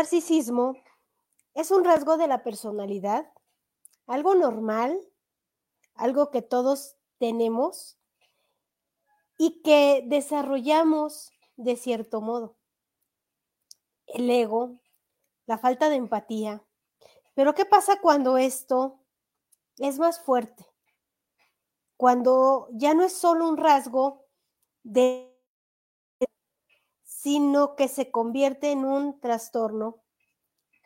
narcisismo es un rasgo de la personalidad, algo normal, algo que todos tenemos y que desarrollamos de cierto modo. El ego, la falta de empatía. Pero ¿qué pasa cuando esto es más fuerte? Cuando ya no es solo un rasgo de sino que se convierte en un trastorno,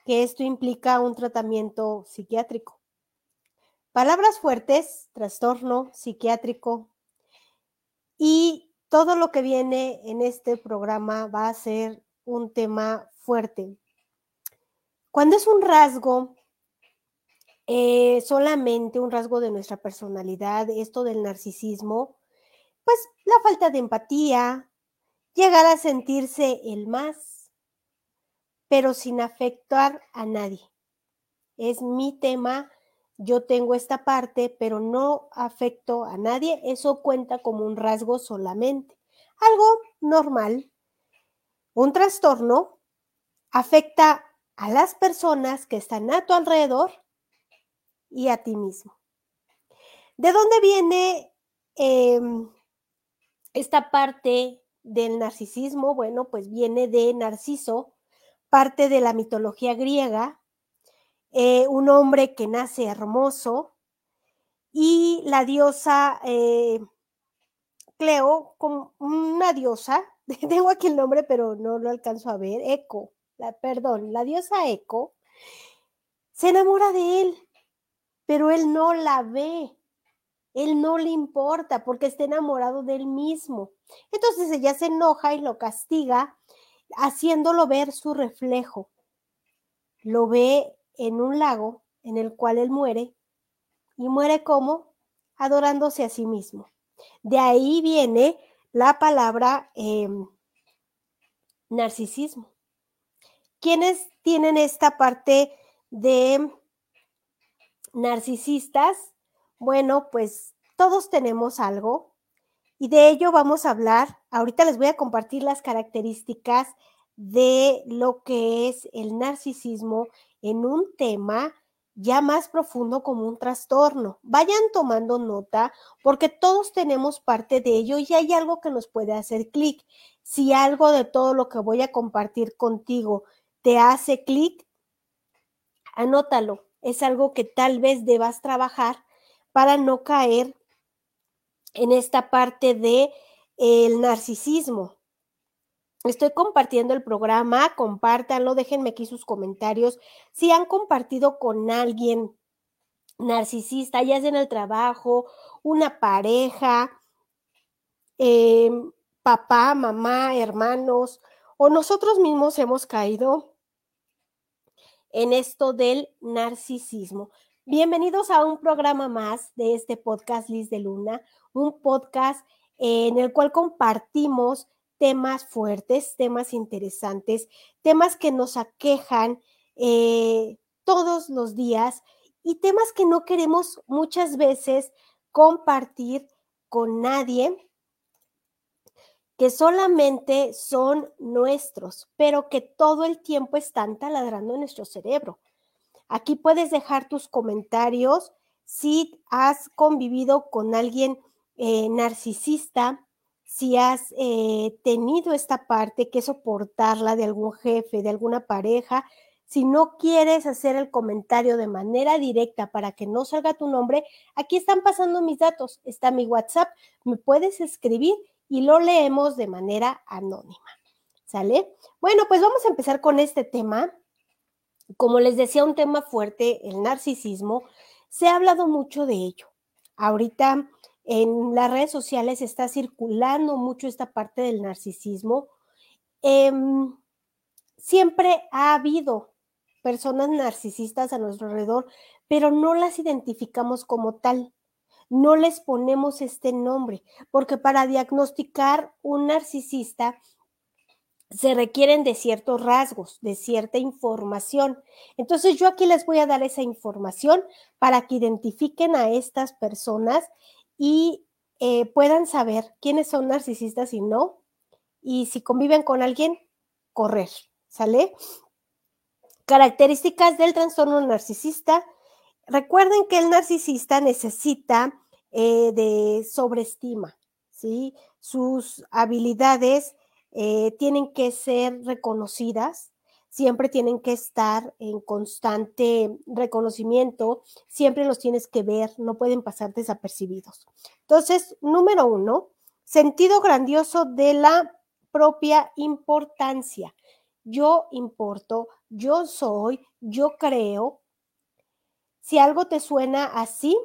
que esto implica un tratamiento psiquiátrico. Palabras fuertes, trastorno psiquiátrico, y todo lo que viene en este programa va a ser un tema fuerte. Cuando es un rasgo, eh, solamente un rasgo de nuestra personalidad, esto del narcisismo, pues la falta de empatía, llegar a sentirse el más, pero sin afectar a nadie. Es mi tema yo tengo esta parte, pero no afecto a nadie, eso cuenta como un rasgo solamente. Algo normal. Un trastorno afecta a las personas que están a tu alrededor y a ti mismo. ¿De dónde viene em, esta parte del narcisismo? Bueno, pues viene de Narciso, parte de la mitología griega, eh, un hombre que nace hermoso y la diosa eh, Cleo, como una diosa, tengo aquí el nombre pero no lo alcanzo a ver, Eco, la, perdón, la diosa Eco, se enamora de él, pero él no la ve, él no le importa porque está enamorado de él mismo. Entonces ella se enoja y lo castiga haciéndolo ver su reflejo. Lo ve en un lago en el cual él muere y muere como adorándose a sí mismo. De ahí viene la palabra em, narcisismo. ¿Quiénes tienen esta parte de narcisistas? Bueno, pues todos tenemos algo y de ello vamos a hablar. Ahorita les voy a compartir las características de lo que es el narcisismo en un tema ya más profundo como un trastorno. Vayan tomando nota porque todos tenemos parte de ello y hay algo que nos puede hacer clic. Si algo de todo lo que voy a compartir contigo te hace clic, anótalo. Es algo que tal vez debas trabajar para no caer en esta parte de narcisismo. Estoy compartiendo el programa, compártanlo, déjenme aquí sus comentarios. Si han compartido con alguien narcisista, ya sea en el trabajo, una pareja, em, papá, mamá, hermanos, o nosotros mismos hemos caído en esto del narcisismo. Bienvenidos a un programa más de este podcast Liz de Luna, un podcast en el cual compartimos temas fuertes, temas interesantes, temas que nos aquejan eh, todos los días y temas que no queremos muchas veces compartir con nadie, que solamente son nuestros, pero que todo el tiempo están taladrando en nuestro cerebro. Aquí puedes dejar tus comentarios si has convivido con alguien eh, narcisista, si has eh, tenido esta parte que soportarla de algún jefe, de alguna pareja, si no quieres hacer el comentario de manera directa para que no salga tu nombre, aquí están pasando mis datos, está mi WhatsApp, me puedes escribir y lo leemos de manera anónima. ¿Sale? Bueno, pues vamos a empezar con este tema. Como les decía, un tema fuerte, el narcisismo. Se ha hablado mucho de ello. Ahorita en las redes sociales está circulando mucho esta parte del narcisismo. Em, siempre ha habido personas narcisistas a nuestro alrededor, pero no las identificamos como tal. No les ponemos este nombre, porque para diagnosticar un narcisista se requieren de ciertos rasgos, de cierta información. Entonces yo aquí les voy a dar esa información para que identifiquen a estas personas y eh, puedan saber quiénes son narcisistas y no, y si conviven con alguien, correr, ¿sale? Características del trastorno narcisista. Recuerden que el narcisista necesita eh, de sobreestima, ¿sí? Sus habilidades eh, tienen que ser reconocidas, siempre tienen que estar en constante reconocimiento, siempre los tienes que ver, no pueden pasar desapercibidos. Entonces, número uno, sentido grandioso de la propia importancia. Yo importo, yo soy, yo creo. Si algo te suena así,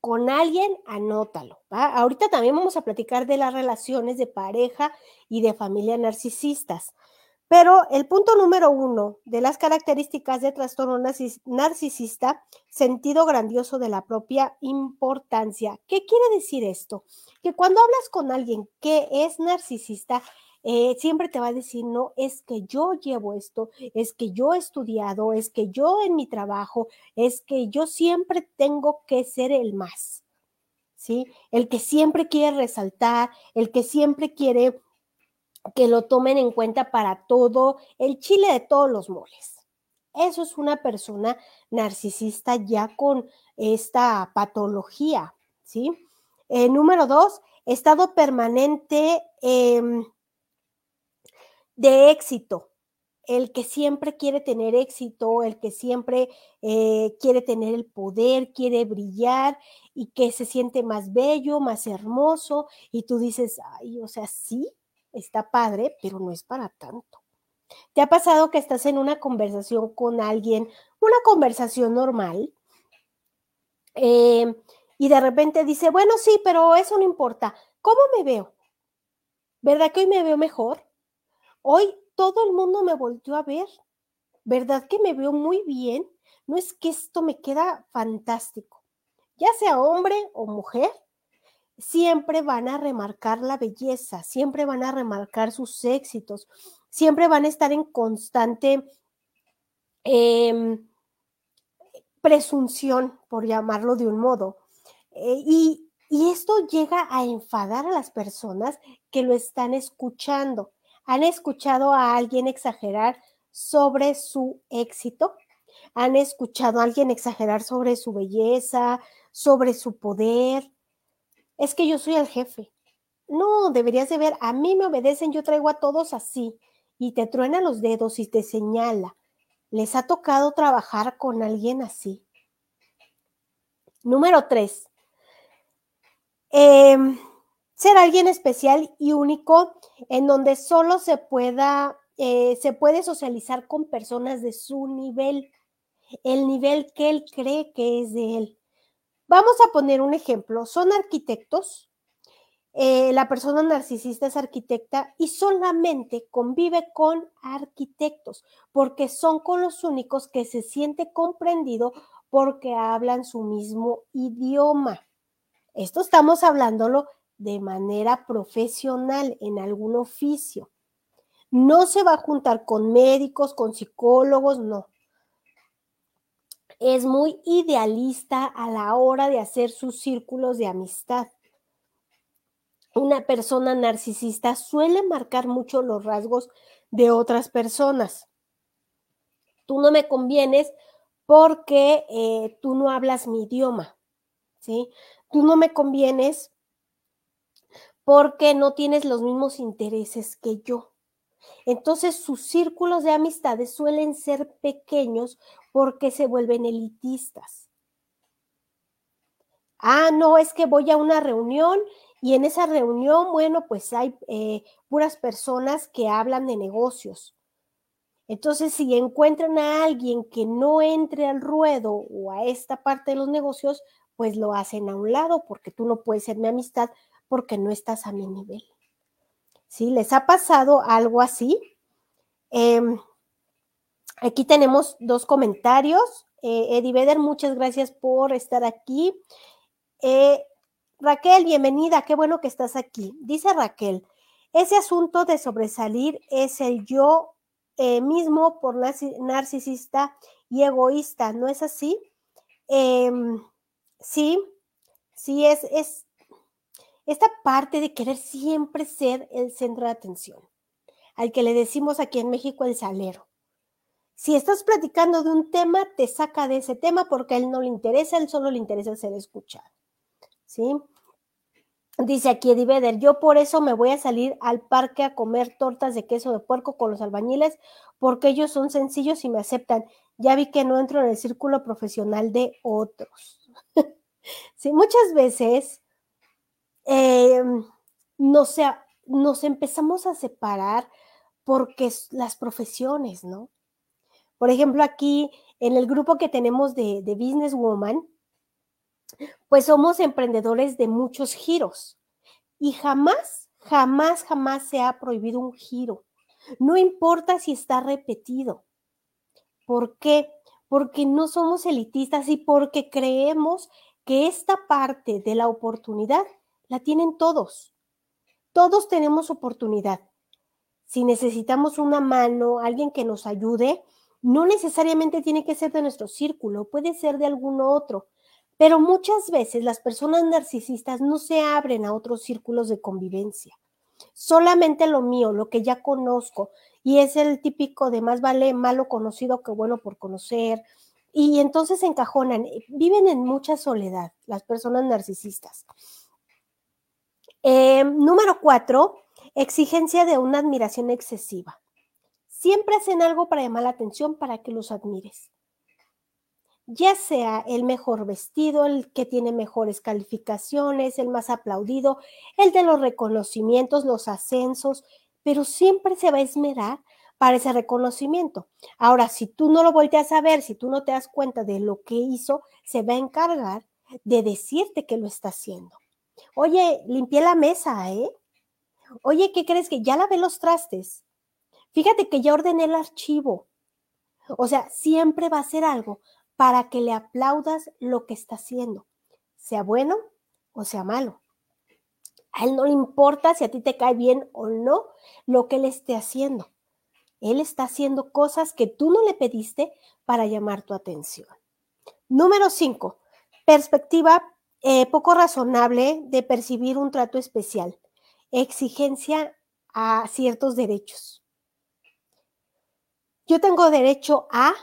con alguien, anótalo. Ahorita también vamos a platicar de las relaciones de pareja y de familia narcisistas. Pero el punto número uno de las características de trastorno narcisista, sentido grandioso de la propia importancia. ¿Qué quiere decir esto? Que cuando hablas con alguien que es narcisista, eh, siempre te va a decir, no, es que yo llevo esto, es que yo he estudiado, es que yo en mi trabajo, es que yo siempre tengo que ser el más, ¿sí? El que siempre quiere resaltar, el que siempre quiere que lo tomen en cuenta para todo, el chile de todos los moles. Eso es una persona narcisista ya con esta patología, ¿sí? Eh, número dos, estado permanente em, de éxito. El que siempre quiere tener éxito, el que siempre eh, quiere tener el poder, quiere brillar y que se siente más bello, más hermoso. Y tú dices, ay, o sea, sí, está padre, pero no es para tanto. ¿Te ha pasado que estás en una conversación con alguien, una conversación normal, eh, y de repente dice, bueno, sí, pero eso no importa. ¿Cómo me veo? ¿Verdad que hoy me veo mejor? Hoy todo el mundo me volvió a ver. ¿Verdad que me veo muy bien? No es que esto me queda fantástico. Ya sea hombre o mujer, siempre van a remarcar la belleza, siempre van a remarcar sus éxitos, siempre van a estar en constante em, presunción, por llamarlo de un modo. Eh, y, y esto llega a enfadar a las personas que lo están escuchando. ¿Han escuchado a alguien exagerar sobre su éxito? ¿Han escuchado a alguien exagerar sobre su belleza, sobre su poder? es que yo soy el jefe. No, deberías de ver, a mí me obedecen, yo traigo a todos así y te truena los dedos y te señala. ¿Les ha tocado trabajar con alguien así? Número tres, em, ser alguien especial y único en donde solo se pueda, eh, se puede socializar con personas de su nivel, el nivel que él cree que es de él. Vamos a poner un ejemplo. Son arquitectos, eh, la persona narcisista es arquitecta y solamente convive con arquitectos porque son con los únicos que se siente comprendido porque hablan su mismo idioma. Esto estamos hablándolo de manera profesional en algún oficio. No se va a juntar con médicos, con psicólogos, no es muy idealista a la hora de hacer sus círculos de amistad. Una persona narcisista suele marcar mucho los rasgos de otras personas. Tú no me convienes porque eh, tú no hablas mi idioma, ¿sí? Tú no me convienes porque no tienes los mismos intereses que yo. Entonces sus círculos de amistades suelen ser pequeños porque se vuelven elitistas. Ah, no, es que voy a una reunión y en esa reunión, bueno, pues hay eh, puras personas que hablan de negocios. Entonces, si encuentran a alguien que no entre al ruedo o a esta parte de los negocios, pues lo hacen a un lado porque tú no puedes ser mi amistad porque no estás a mi nivel. ¿Sí? ¿Les ha pasado algo así? Em, Aquí tenemos dos comentarios. Eh, Eddie muchas gracias por estar aquí. Eh, Raquel, bienvenida, qué bueno que estás aquí. Dice Raquel, ese asunto de sobresalir es el yo eh, mismo por narcisista y egoísta, ¿no es así? Em, sí, sí, es, es esta parte de querer siempre ser el centro de atención, al que le decimos aquí en México el salero Si estás platicando de un tema, te saca de ese tema porque a él no le interesa, a él solo le interesa ser escuchado. ¿Sí? Dice aquí Eddie Vedder, yo por eso me voy a salir al parque a comer tortas de queso de puerco con los albañiles porque ellos son sencillos y me aceptan. Ya vi que no entro en el círculo profesional de otros. sí, muchas veces eh, no nos empezamos a separar porque las profesiones, ¿no? Por ejemplo, aquí en el grupo que tenemos de, de Business Woman, pues somos emprendedores de muchos giros y jamás, jamás, jamás se ha prohibido un giro. No importa si está repetido. ¿Por qué? Porque no somos elitistas y porque creemos que esta parte de la oportunidad la tienen todos. Todos tenemos oportunidad. Si necesitamos una mano, alguien que nos ayude, no necesariamente tiene que ser de nuestro círculo, puede ser de algún otro, pero muchas veces las personas narcisistas no se abren a otros círculos de convivencia. Solamente lo mío, lo que ya conozco, y es el típico de más vale malo conocido que bueno por conocer, y entonces se encajonan, viven en mucha soledad las personas narcisistas. Eh, número cuatro, exigencia de una admiración excesiva. Siempre hacen algo para llamar la atención para que los admires. Ya sea el mejor vestido, el que tiene mejores calificaciones, el más aplaudido, el de los reconocimientos, los ascensos, pero siempre se va a esmerar para ese reconocimiento. Ahora, si tú no lo volteas a ver, si tú no te das cuenta de lo que hizo, se va a encargar de decirte que lo está haciendo. Oye, limpié la mesa, ¿eh? Oye, ¿qué crees que ya lavé los trastes? Fíjate que ya ordené el archivo. O sea, siempre va a ser algo para que le aplaudas lo que está haciendo, sea bueno o sea malo. A él no le importa si a ti te cae bien o no lo que él esté haciendo. Él está haciendo cosas que tú no le pediste para llamar tu atención. Número 5. Perspectiva eh, poco razonable de percibir un trato especial. Exigencia a ciertos derechos yo tengo derecho a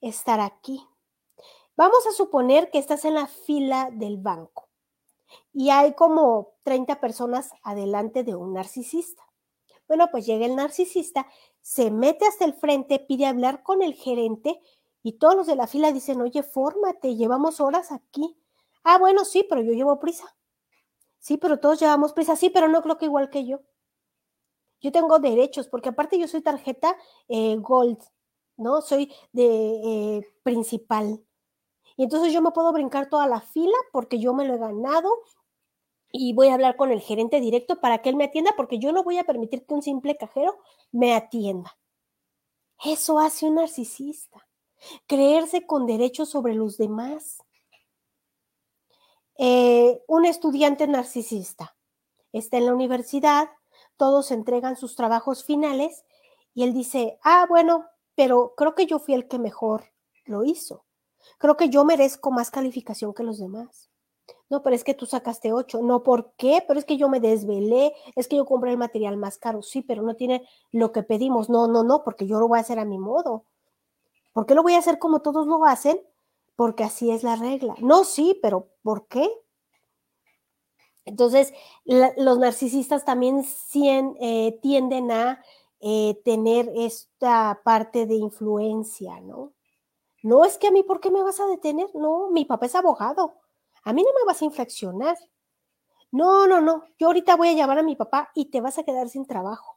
estar aquí. Vamos a suponer que estás en la fila del banco y hay como 30 personas adelante de un narcisista. Bueno, pues llega el narcisista, se mete hasta el frente, pide hablar con el gerente y todos los de la fila dicen, oye, fórmate, llevamos horas aquí. Ah, bueno, sí, pero yo llevo prisa. Sí, pero todos llevamos prisa. Sí, pero no creo que igual que yo yo tengo derechos, porque aparte yo soy tarjeta eh, Gold, ¿no? Soy de eh, principal. Y entonces yo me puedo brincar toda la fila porque yo me lo he ganado y voy a hablar con el gerente directo para que él me atienda porque yo no voy a permitir que un simple cajero me atienda. Eso hace un narcisista, creerse con derechos sobre los demás. Eh, un estudiante narcisista está en la universidad, todos entregan sus trabajos finales y él dice, ah, bueno, pero creo que yo fui el que mejor lo hizo. Creo que yo merezco más calificación que los demás. No, pero es que tú sacaste ocho. No, ¿por qué? Pero es que yo me desvelé, es que yo compré el material más caro. Sí, pero no tiene lo que pedimos. No, no, no, porque yo lo voy a hacer a mi modo. ¿Por qué lo voy a hacer como todos lo hacen? Porque así es la regla. No, sí, pero ¿por qué? Entonces, los narcisistas también eh, tienden a eh, tener esta parte de influencia, ¿no? No es que a mí, ¿por qué me vas a detener? No, mi papá es abogado. A mí no me vas a infraccionar. No, no, no. Yo ahorita voy a llamar a mi papá y te vas a quedar sin trabajo.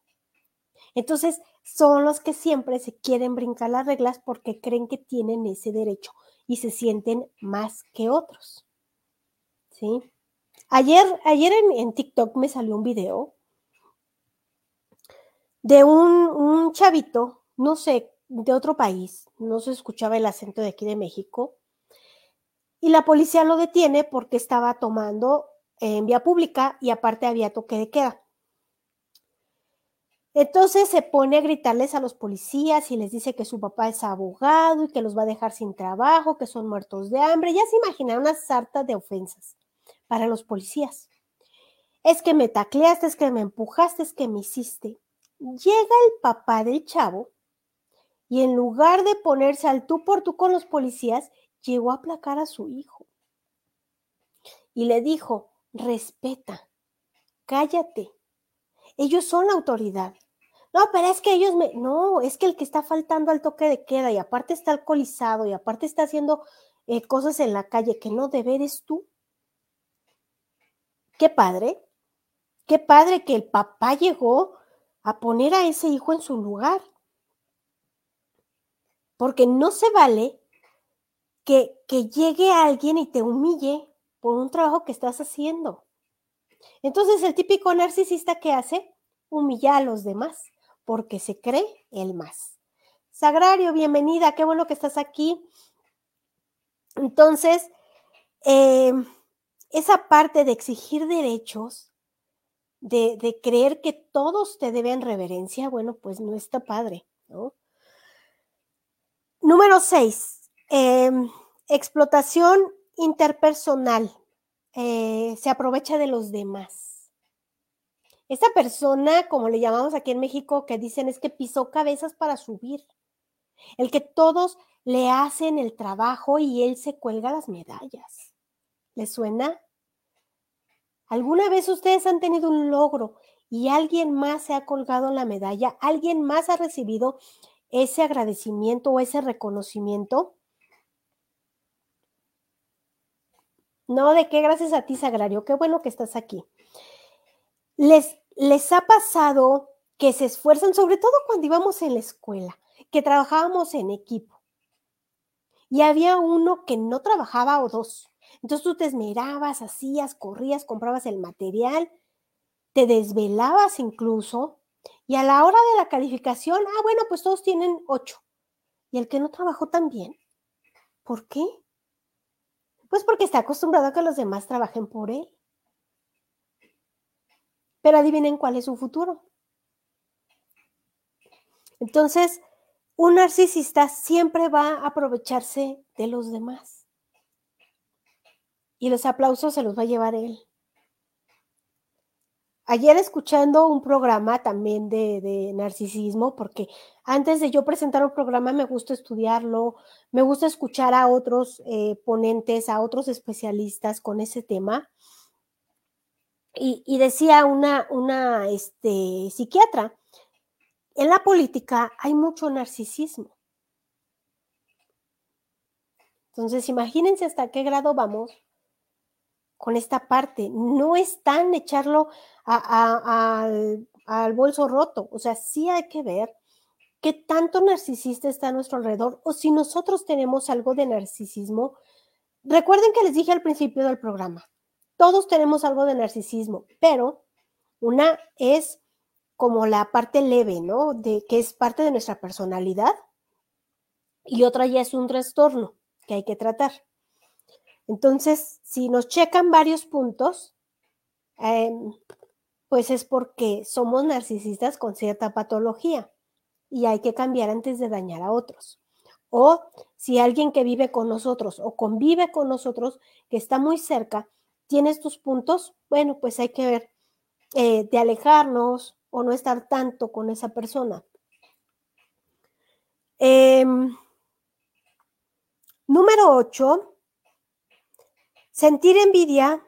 Entonces, son los que siempre se quieren brincar las reglas porque creen que tienen ese derecho y se sienten más que otros. ¿Sí? Ayer, ayer en, TikTok me salió un video de un, un chavito, no sé, de otro país, no se escuchaba el acento de aquí de México, y la policía lo detiene porque estaba tomando en vía pública y aparte había toque de queda. Entonces se pone a gritarles a los policías y les dice que su papá es abogado y que los va a dejar sin trabajo, que son muertos de hambre. Ya se imaginaron una sarta de ofensas para los policías. Es que me tacleaste, es que me empujaste, es que me hiciste. Llega el papá del chavo y en lugar de ponerse al tú por tú con los policías, llegó a aplacar a su hijo. Y le dijo, respeta, cállate, ellos son la autoridad. No, pero es que ellos me... No, es que el que está faltando al toque de queda y aparte está alcoholizado y aparte está haciendo eh, cosas en la calle que no debe eres tú. Qué padre, qué padre que el papá llegó a poner a ese hijo en su lugar. Porque no se vale que, que llegue alguien y te humille por un trabajo que estás haciendo. Entonces el típico narcisista que hace, humilla a los demás porque se cree el más. Sagrario, bienvenida, qué bueno que estás aquí. Entonces, em, esa parte de exigir derechos, de, creer que todos te deben reverencia, bueno, pues no está padre, ¿no? Número seis, em, explotación interpersonal. Eh, se aprovecha de los demás. Esa persona, como le llamamos aquí en México, que dicen es que pisó cabezas para subir. El que todos le hacen el trabajo y él se cuelga las medallas. ¿Le suena? ¿Alguna vez ustedes han tenido un logro y alguien más se ha colgado la medalla? ¿Alguien más ha recibido ese agradecimiento o ese reconocimiento. No, de qué, gracias a ti, Sagrario, qué bueno que estás aquí. Les, les ha pasado que se esfuerzan, sobre todo cuando íbamos en la escuela, que trabajábamos en equipo. Y había uno que no trabajaba o dos. Entonces tú te esmerabas, hacías, corrías, comprabas el material, te desvelabas incluso y a la hora de la calificación, ah, bueno, pues todos tienen ocho. ¿Y el que no trabajó también? ¿Por qué? Pues porque está acostumbrado a que los demás trabajen por él. Pero adivinen cuál es su futuro. Entonces, un narcisista siempre va a aprovecharse de los demás. Y los aplausos se los va a llevar él. Ayer escuchando un programa también de, narcisismo, porque antes de yo presentar un programa me gusta estudiarlo, me gusta escuchar a otros eh, ponentes, a otros especialistas con ese tema. Y, decía una, una este, psiquiatra, en la política hay mucho narcisismo. Entonces, imagínense hasta qué grado vamos con esta parte. No es tan echarlo al, al bolso roto. O sea, sí hay que ver qué tanto narcisista está a nuestro alrededor o si nosotros tenemos algo de narcisismo. Recuerden que les dije al principio del programa, todos tenemos algo de narcisismo, pero una es como la parte leve, ¿no? De que es parte de nuestra personalidad y otra ya es un trastorno que hay que tratar. Entonces, si nos checan varios puntos, em, pues es porque somos narcisistas con cierta patología y hay que cambiar antes de dañar a otros. O si alguien que vive con nosotros o convive con nosotros, que está muy cerca, tiene estos puntos, bueno, pues hay que ver eh, de alejarnos o no estar tanto con esa persona. Em, número 8 Sentir envidia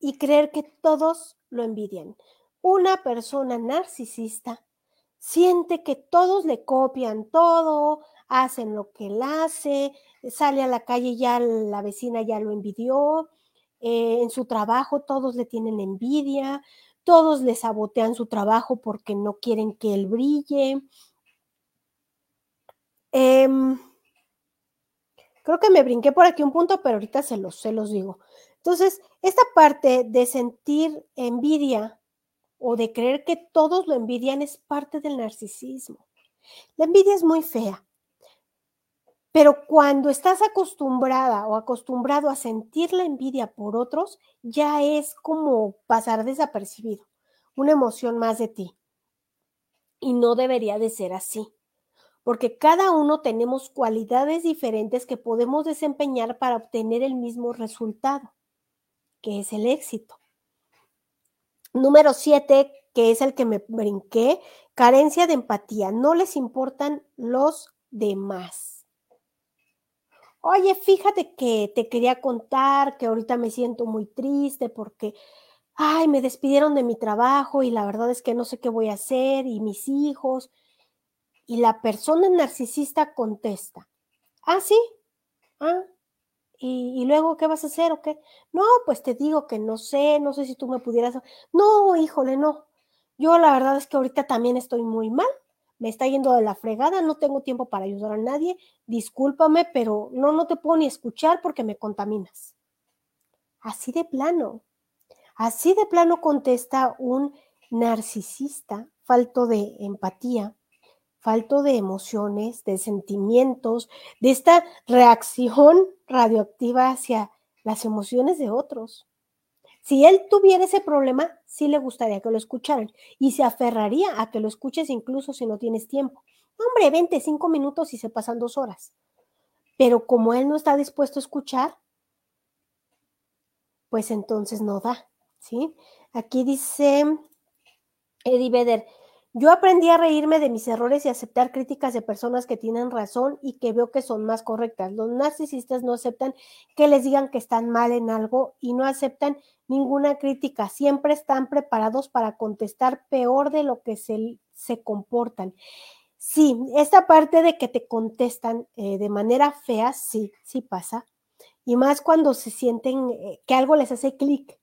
y creer que todos lo envidian. Una persona narcisista siente que todos le copian todo, hacen lo que él hace, sale a la calle ya la vecina ya lo envidió, eh, en su trabajo todos le tienen envidia, todos le sabotean su trabajo porque no quieren que él brille. Em, Creo que me brinqué por aquí un punto, pero ahorita se los, se los digo. Entonces, esta parte de sentir envidia o de creer que todos lo envidian es parte del narcisismo. La envidia es muy fea, pero cuando estás acostumbrada o acostumbrado a sentir la envidia por otros, ya es como pasar desapercibido, una emoción más de ti. Y no debería de ser así porque cada uno tenemos cualidades diferentes que podemos desempeñar para obtener el mismo resultado, que es el éxito. Número siete, que es el que me brinqué, carencia de empatía, no les importan los demás. Oye, fíjate que te quería contar que ahorita me siento muy triste porque, ay, me despidieron de mi trabajo y la verdad es que no sé qué voy a hacer y mis hijos. Y la persona narcisista contesta, ah, sí, ah, ¿Y, luego qué vas a hacer o qué? No, pues te digo que no sé, no sé si tú me pudieras. No, híjole, no. Yo la verdad es que ahorita también estoy muy mal, me está yendo de la fregada, no tengo tiempo para ayudar a nadie, discúlpame, pero no, no te puedo ni escuchar porque me contaminas. Así de plano, así de plano contesta un narcisista, falto de empatía, falto de emociones, de sentimientos, de esta reacción radioactiva hacia las emociones de otros. Si él tuviera ese problema, sí le gustaría que lo escucharan y se aferraría a que lo escuches incluso si no tienes tiempo. Hombre, 25 minutos y se pasan dos horas. Pero como él no está dispuesto a escuchar, pues entonces no da, ¿sí? Aquí dice Eddie Vedder, yo aprendí a reírme de mis errores y aceptar críticas de personas que tienen razón y que veo que son más correctas. Los narcisistas no aceptan que les digan que están mal en algo y no aceptan ninguna crítica. Siempre están preparados para contestar peor de lo que se, comportan. Sí, esta parte de que te contestan eh, de manera fea, sí, sí pasa. Y más cuando se sienten eh, que algo les hace clic,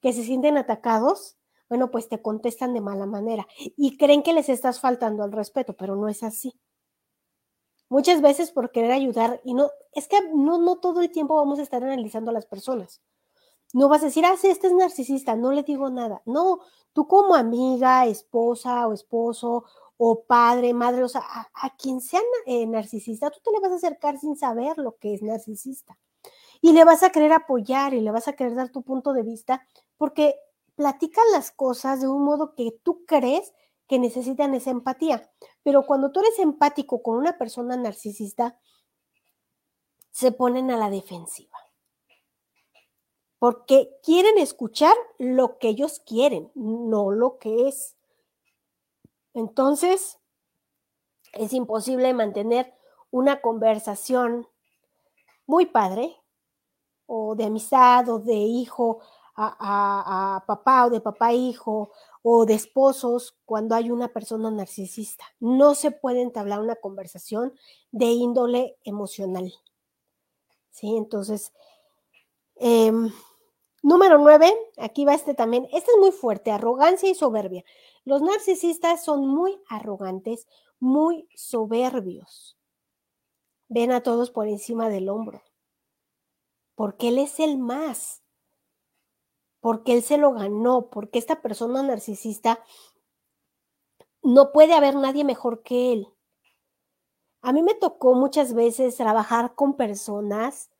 que se sienten atacados bueno, pues te contestan de mala manera y creen que les estás faltando al respeto, pero no es así. Muchas veces por querer ayudar y no, es que no, no todo el tiempo vamos a estar analizando a las personas. No vas a decir, ah, sí, este es narcisista, no le digo nada. No, tú como amiga, esposa o esposo o padre, madre, o sea, a, quien sea eh, narcisista, tú te le vas a acercar sin saber lo que es narcisista. Y le vas a querer apoyar y le vas a querer dar tu punto de vista porque platican las cosas de un modo que tú crees que necesitan esa empatía. Pero cuando tú eres empático con una persona narcisista, se ponen a la defensiva. Porque quieren escuchar lo que ellos quieren, no lo que es. Entonces, es imposible mantener una conversación muy padre, o de amistad, o de hijo, a, papá o de papá hijo o de esposos cuando hay una persona narcisista. No se puede entablar una conversación de índole emocional. ¿Sí? Entonces, em, número nueve, aquí va este también. Este es muy fuerte, arrogancia y soberbia. Los narcisistas son muy arrogantes, muy soberbios. Ven a todos por encima del hombro, porque él es el más porque él se lo ganó, porque esta persona narcisista no puede haber nadie mejor que él. A mí me tocó muchas veces trabajar con personas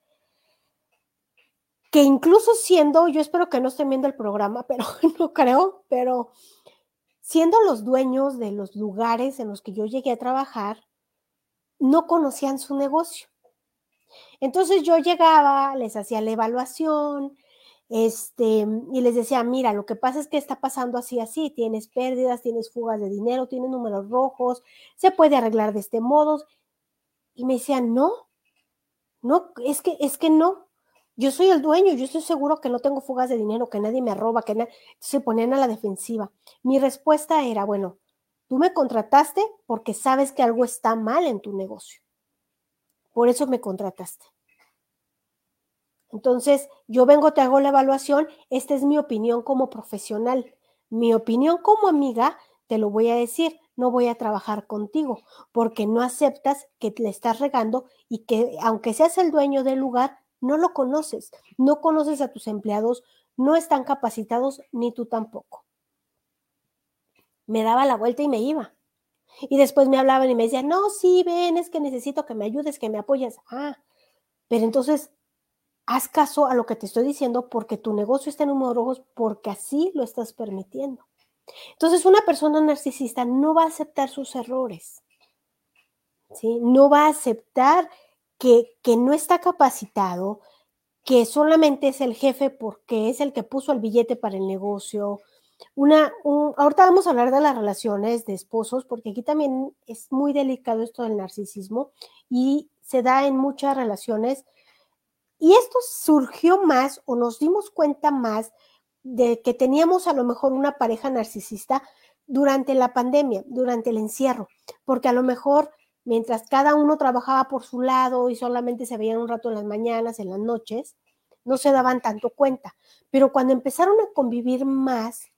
que incluso siendo, yo espero que no estén viendo el programa, pero no creo, pero siendo los dueños de los lugares en los que yo llegué a trabajar, no conocían su negocio. Entonces yo llegaba, les hacía la evaluación, este, y les decía, mira, lo que pasa es que está pasando así, así, tienes pérdidas, tienes fugas de dinero, tienes números rojos, se puede arreglar de este modo. Y me decían, no, no, es que, es que no, yo soy el dueño, yo estoy seguro que no tengo fugas de dinero, que nadie me roba, que se ponían a la defensiva. Mi respuesta era, bueno, tú me contrataste porque sabes que algo está mal en tu negocio. Por eso me contrataste. Entonces, yo vengo, te hago la evaluación, esta es mi opinión como profesional. Mi opinión como amiga, te lo voy a decir, no voy a trabajar contigo porque no aceptas que le estás regando y que aunque seas el dueño del lugar, no lo conoces, no conoces a tus empleados, no están capacitados ni tú tampoco. Me daba la vuelta y me iba. Y después me hablaban y me decían, no, sí, ven, es que necesito que me ayudes, que me apoyes. Ah, pero entonces haz caso a lo que te estoy diciendo porque tu negocio está en números rojos porque así lo estás permitiendo. Entonces, una persona narcisista no va a aceptar sus errores, ¿sí? No va a aceptar que, que no está capacitado, que solamente es el jefe porque es el que puso el billete para el negocio, una, ahorita vamos a hablar de las relaciones de esposos, porque aquí también es muy delicado esto del narcisismo y se da en muchas relaciones. Y esto surgió más o nos dimos cuenta más de que teníamos a lo mejor una pareja narcisista durante la pandemia, durante el encierro, porque a lo mejor mientras cada uno trabajaba por su lado y solamente se veían un rato en las mañanas, en las noches, no se daban tanto cuenta. Pero cuando empezaron a convivir más,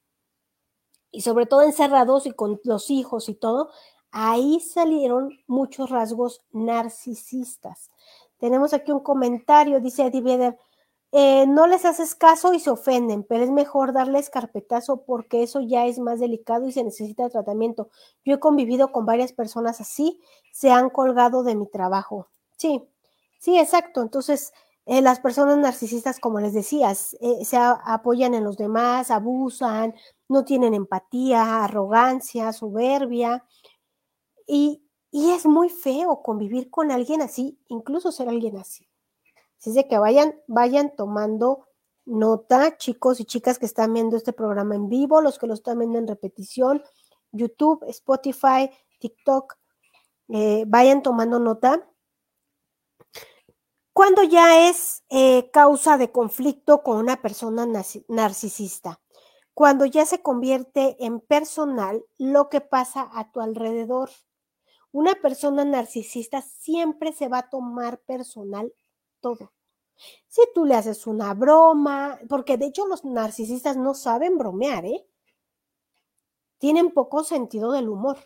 y sobre todo encerrados y con los hijos y todo, ahí salieron muchos rasgos narcisistas. Tenemos aquí un comentario, dice Eddie Vedder, eh, no les haces caso y se ofenden, pero es mejor darles carpetazo porque eso ya es más delicado y se necesita tratamiento. Yo he convivido con varias personas así, se han colgado de mi trabajo. Sí, sí, exacto. Entonces, eh, las personas narcisistas, como les decías, eh, se apoyan en los demás, abusan, no tienen empatía, arrogancia, soberbia. Y, es muy feo convivir con alguien así, incluso ser alguien así. Así de que vayan, vayan tomando nota, chicos y chicas que están viendo este programa en vivo, los que lo están viendo en repetición, YouTube, Spotify, TikTok, eh, vayan tomando nota. Cuando ya es eh, causa de conflicto con una persona narcisista, cuando ya se convierte en personal lo que pasa a tu alrededor. Una persona narcisista siempre se va a tomar personal todo. Si tú le haces una broma, porque de hecho los narcisistas no saben bromear, ¿eh? Tienen poco sentido del humor.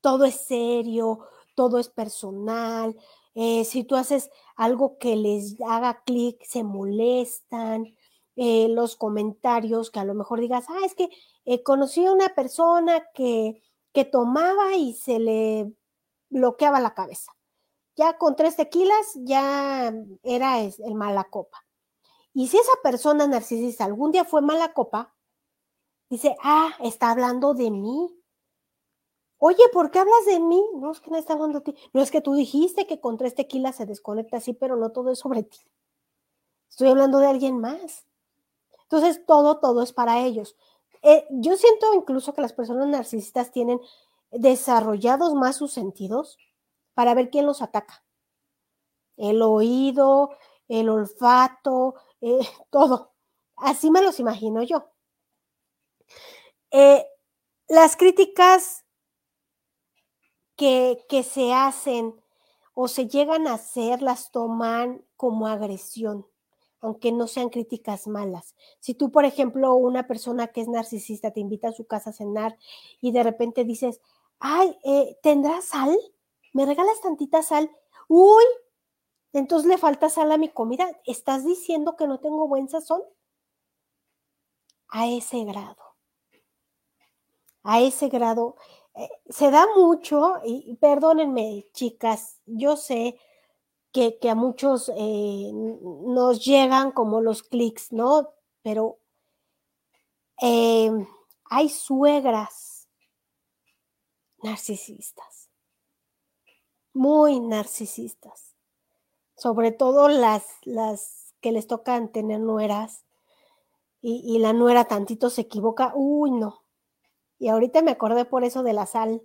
Todo es serio, todo es personal. Eh, si tú haces algo que les haga clic, se molestan. Eh, los comentarios, que a lo mejor digas, ah, es que eh, conocí a una persona que, que tomaba y se le bloqueaba la cabeza. Ya con tres tequilas ya era el mala copa. Y si esa persona narcisista algún día fue mala copa, dice, ah, está hablando de mí. Oye, ¿por qué hablas de mí? No es que no está hablando de ti. No es que tú dijiste que con tres tequilas se desconecta así, pero no todo es sobre ti. Estoy hablando de alguien más. Entonces, todo, todo es para ellos. Eh, yo siento incluso que las personas narcisistas tienen desarrollados más sus sentidos para ver quién los ataca. El oído, el olfato, eh, todo. Así me los imagino yo. Eh, las críticas que, que se hacen o se llegan a hacer las toman como agresión aunque no sean críticas malas. Si tú, por ejemplo, una persona que es narcisista te invita a su casa a cenar y de repente dices, ay, eh, ¿tendrás sal? ¿Me regalas tantita sal? Uy, entonces le falta sal a mi comida. ¿Estás diciendo que no tengo buen sazón? A ese grado. A ese grado. Eh, se da mucho, y perdónenme, chicas, yo sé que, a muchos eh, nos llegan como los clics, ¿no? Pero eh, hay suegras narcisistas, muy narcisistas, sobre todo las, las que les tocan tener nueras y, y la nuera tantito se equivoca, uy, no. Y ahorita me acordé por eso de la sal.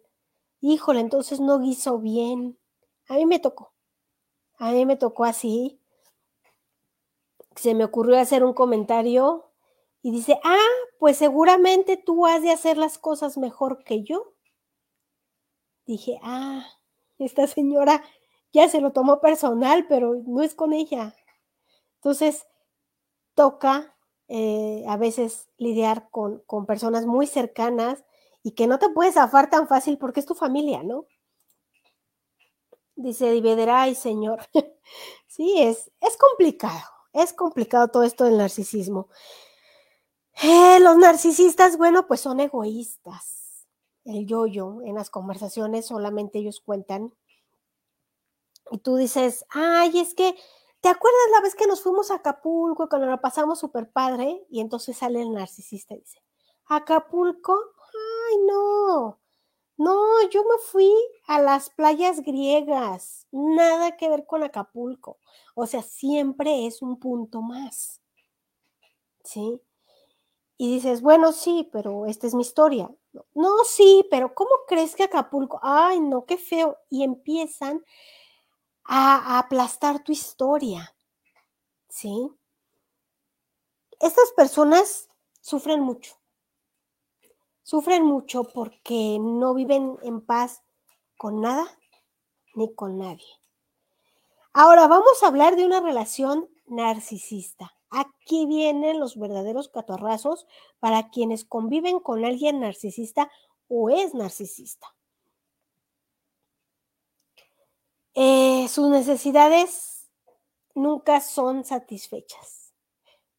Híjole, entonces no guiso bien. A mí me tocó. A mí me tocó así. Se me ocurrió hacer un comentario y dice, ah, pues seguramente tú has de hacer las cosas mejor que yo. Dije, ah, esta señora ya se lo tomó personal, pero no es con ella. Entonces, toca eh, a veces lidiar con, con personas muy cercanas y que no te puedes zafar tan fácil porque es tu familia, ¿no? Dice ay Señor. sí, es, es complicado, es complicado todo esto del narcisismo. Eh, los narcisistas, bueno, pues son egoístas. El yo-yo, en las conversaciones solamente ellos cuentan. Y tú dices, ay, es que, ¿te acuerdas la vez que nos fuimos a Acapulco cuando lo pasamos súper padre? Y entonces sale el narcisista y dice, ¿Acapulco? Ay, no, no, yo me fui a las playas griegas, nada que ver con Acapulco. O sea, siempre es un punto más. ¿Sí? Y dices, bueno, sí, pero esta es mi historia. No, sí, pero ¿cómo crees que Acapulco? Ay, no, qué feo. Y empiezan a, a aplastar tu historia. ¿Sí? Estas personas sufren mucho. Sufren mucho porque no viven en paz con nada ni con nadie. Ahora vamos a hablar de una relación narcisista. Aquí vienen los verdaderos catorrazos para quienes conviven con alguien narcisista o es narcisista. Eh, sus necesidades nunca son satisfechas.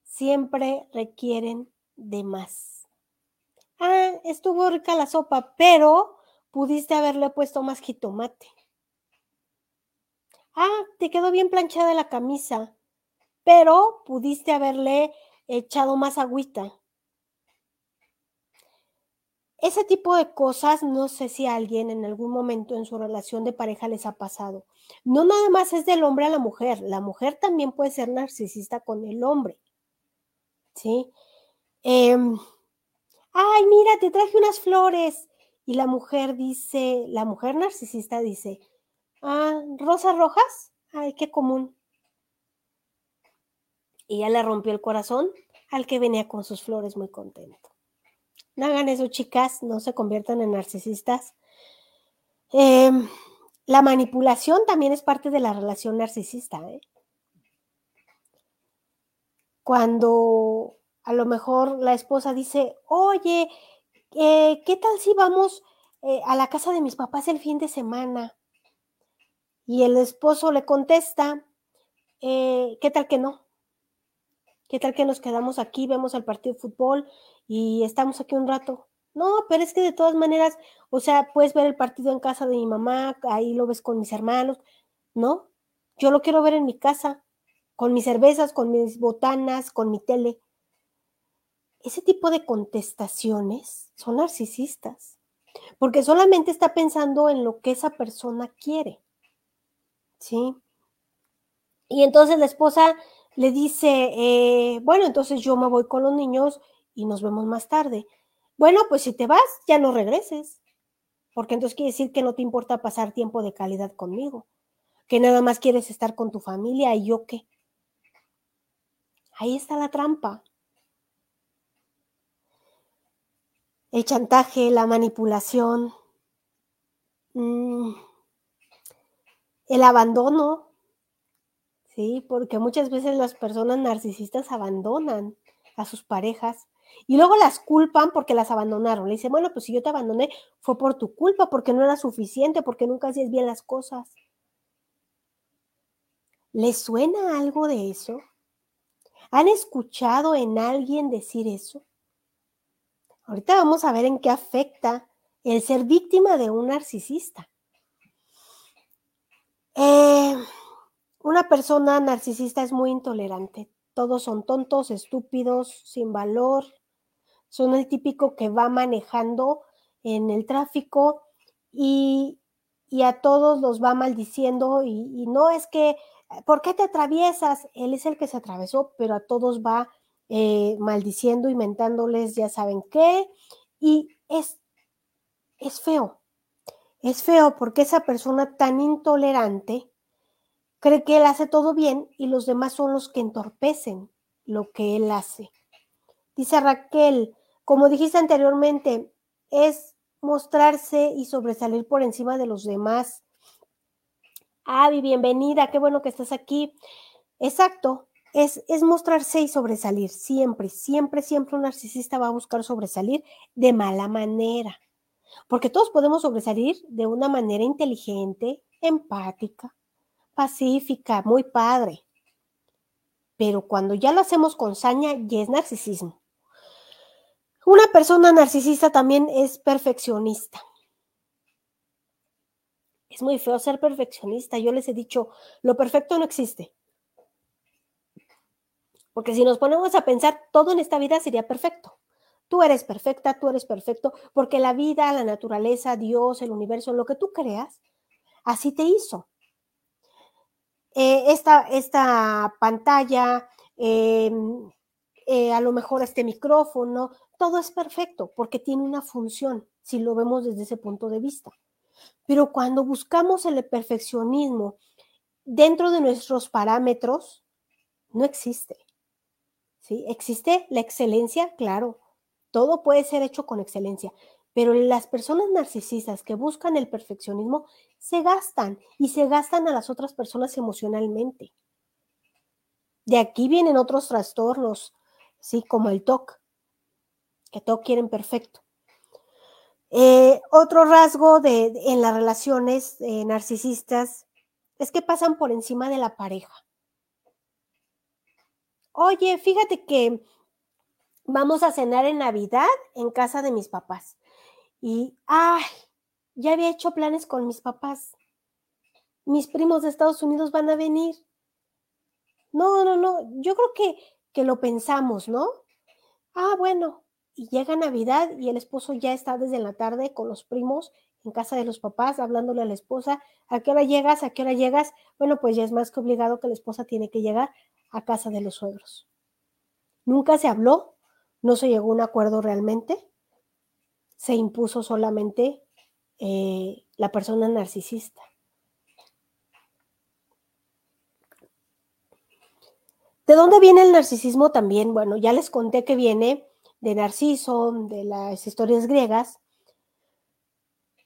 Siempre requieren de más. Ah, estuvo rica la sopa, pero pudiste haberle puesto más jitomate. Ah, te quedó bien planchada la camisa, pero pudiste haberle echado más agüita. Ese tipo de cosas no sé si a alguien en algún momento en su relación de pareja les ha pasado. No nada más es del hombre a la mujer, la mujer también puede ser narcisista con el hombre. ¿Sí? Em, Ay, mira, te traje unas flores. Y la mujer dice, la mujer narcisista dice, ah, rosas rojas, ay, qué común. Y ya le rompió el corazón al que venía con sus flores muy contento. No hagan eso, chicas, no se conviertan en narcisistas. Em, la manipulación también es parte de la relación narcisista. ¿eh? Cuando a lo mejor la esposa dice, oye, eh, ¿qué tal si vamos eh, a la casa de mis papás el fin de semana? Y el esposo le contesta, eh, ¿qué tal que no? ¿Qué tal que nos quedamos aquí, vemos el partido de fútbol y estamos aquí un rato? No, pero es que de todas maneras, o sea, puedes ver el partido en casa de mi mamá, ahí lo ves con mis hermanos, ¿no? Yo lo quiero ver en mi casa, con mis cervezas, con mis botanas, con mi tele. Ese tipo de contestaciones son narcisistas, porque solamente está pensando en lo que esa persona quiere. ¿Sí? Y entonces la esposa le dice, eh, bueno, entonces yo me voy con los niños y nos vemos más tarde. Bueno, pues si te vas, ya no regreses, porque entonces quiere decir que no te importa pasar tiempo de calidad conmigo, que nada más quieres estar con tu familia y yo qué. Ahí está la trampa. El chantaje, la manipulación, mm, el abandono, ¿sí? Porque muchas veces las personas narcisistas abandonan a sus parejas y luego las culpan porque las abandonaron. Le dicen, bueno, pues si yo te abandoné fue por tu culpa, porque no era suficiente, porque nunca hacías bien las cosas. ¿Les suena algo de eso? ¿Han escuchado en alguien decir eso? Ahorita vamos a ver en qué afecta el ser víctima de un narcisista. Eh, una persona narcisista es muy intolerante. Todos son tontos, estúpidos, sin valor. Son el típico que va manejando en el tráfico y, a todos los va maldiciendo y, y, no es que, ¿por qué te atraviesas? Él es el que se atravesó, pero a todos va eh, maldiciendo, inventándoles ya saben qué, y es, es feo. Es feo porque esa persona tan intolerante cree que él hace todo bien y los demás son los que entorpecen lo que él hace. Dice Raquel, como dijiste anteriormente, es mostrarse y sobresalir por encima de los demás. Avi, bienvenida, qué bueno que estás aquí. Exacto, es, es mostrarse y sobresalir, siempre, siempre, siempre un narcisista va a buscar sobresalir de mala manera, porque todos podemos sobresalir de una manera inteligente, empática, pacífica, muy padre. Pero cuando ya lo hacemos con saña, ya es narcisismo. Una persona narcisista también es perfeccionista. Es muy feo ser perfeccionista. Yo les he dicho, lo perfecto no existe. Porque si nos ponemos a pensar, todo en esta vida sería perfecto. Tú eres perfecta, tú eres perfecto, porque la vida, la naturaleza, Dios, el universo, lo que tú creas, así te hizo. Eh, esta, esta, pantalla, em, eh, a lo mejor este micrófono, todo es perfecto porque tiene una función, si lo vemos desde ese punto de vista. Pero cuando buscamos el perfeccionismo dentro de nuestros parámetros, no existe. ¿Existe la excelencia? Claro, todo puede ser hecho con excelencia, pero las personas narcisistas que buscan el perfeccionismo se gastan y se gastan a las otras personas emocionalmente. De aquí vienen otros trastornos, ¿sí? como el TOC, que todo quieren perfecto. Eh, otro rasgo de, en las relaciones eh, narcisistas es que pasan por encima de la pareja. Oye, fíjate que vamos a cenar en Navidad en casa de mis papás. Y, ay, ya había hecho planes con mis papás. Mis primos de Estados Unidos van a venir. No, no, no, yo creo que, que lo pensamos, ¿no? Ah, bueno, y llega Navidad y el esposo ya está desde la tarde con los primos en casa de los papás, hablándole a la esposa, ¿a qué hora llegas? ¿A qué hora llegas? Bueno, pues ya es más que obligado que la esposa tiene que llegar a casa de los suegros. Nunca se habló, no se llegó a un acuerdo realmente, se impuso solamente eh, la persona narcisista. ¿De dónde viene el narcisismo también? Bueno, ya les conté que viene de Narciso, de las historias griegas,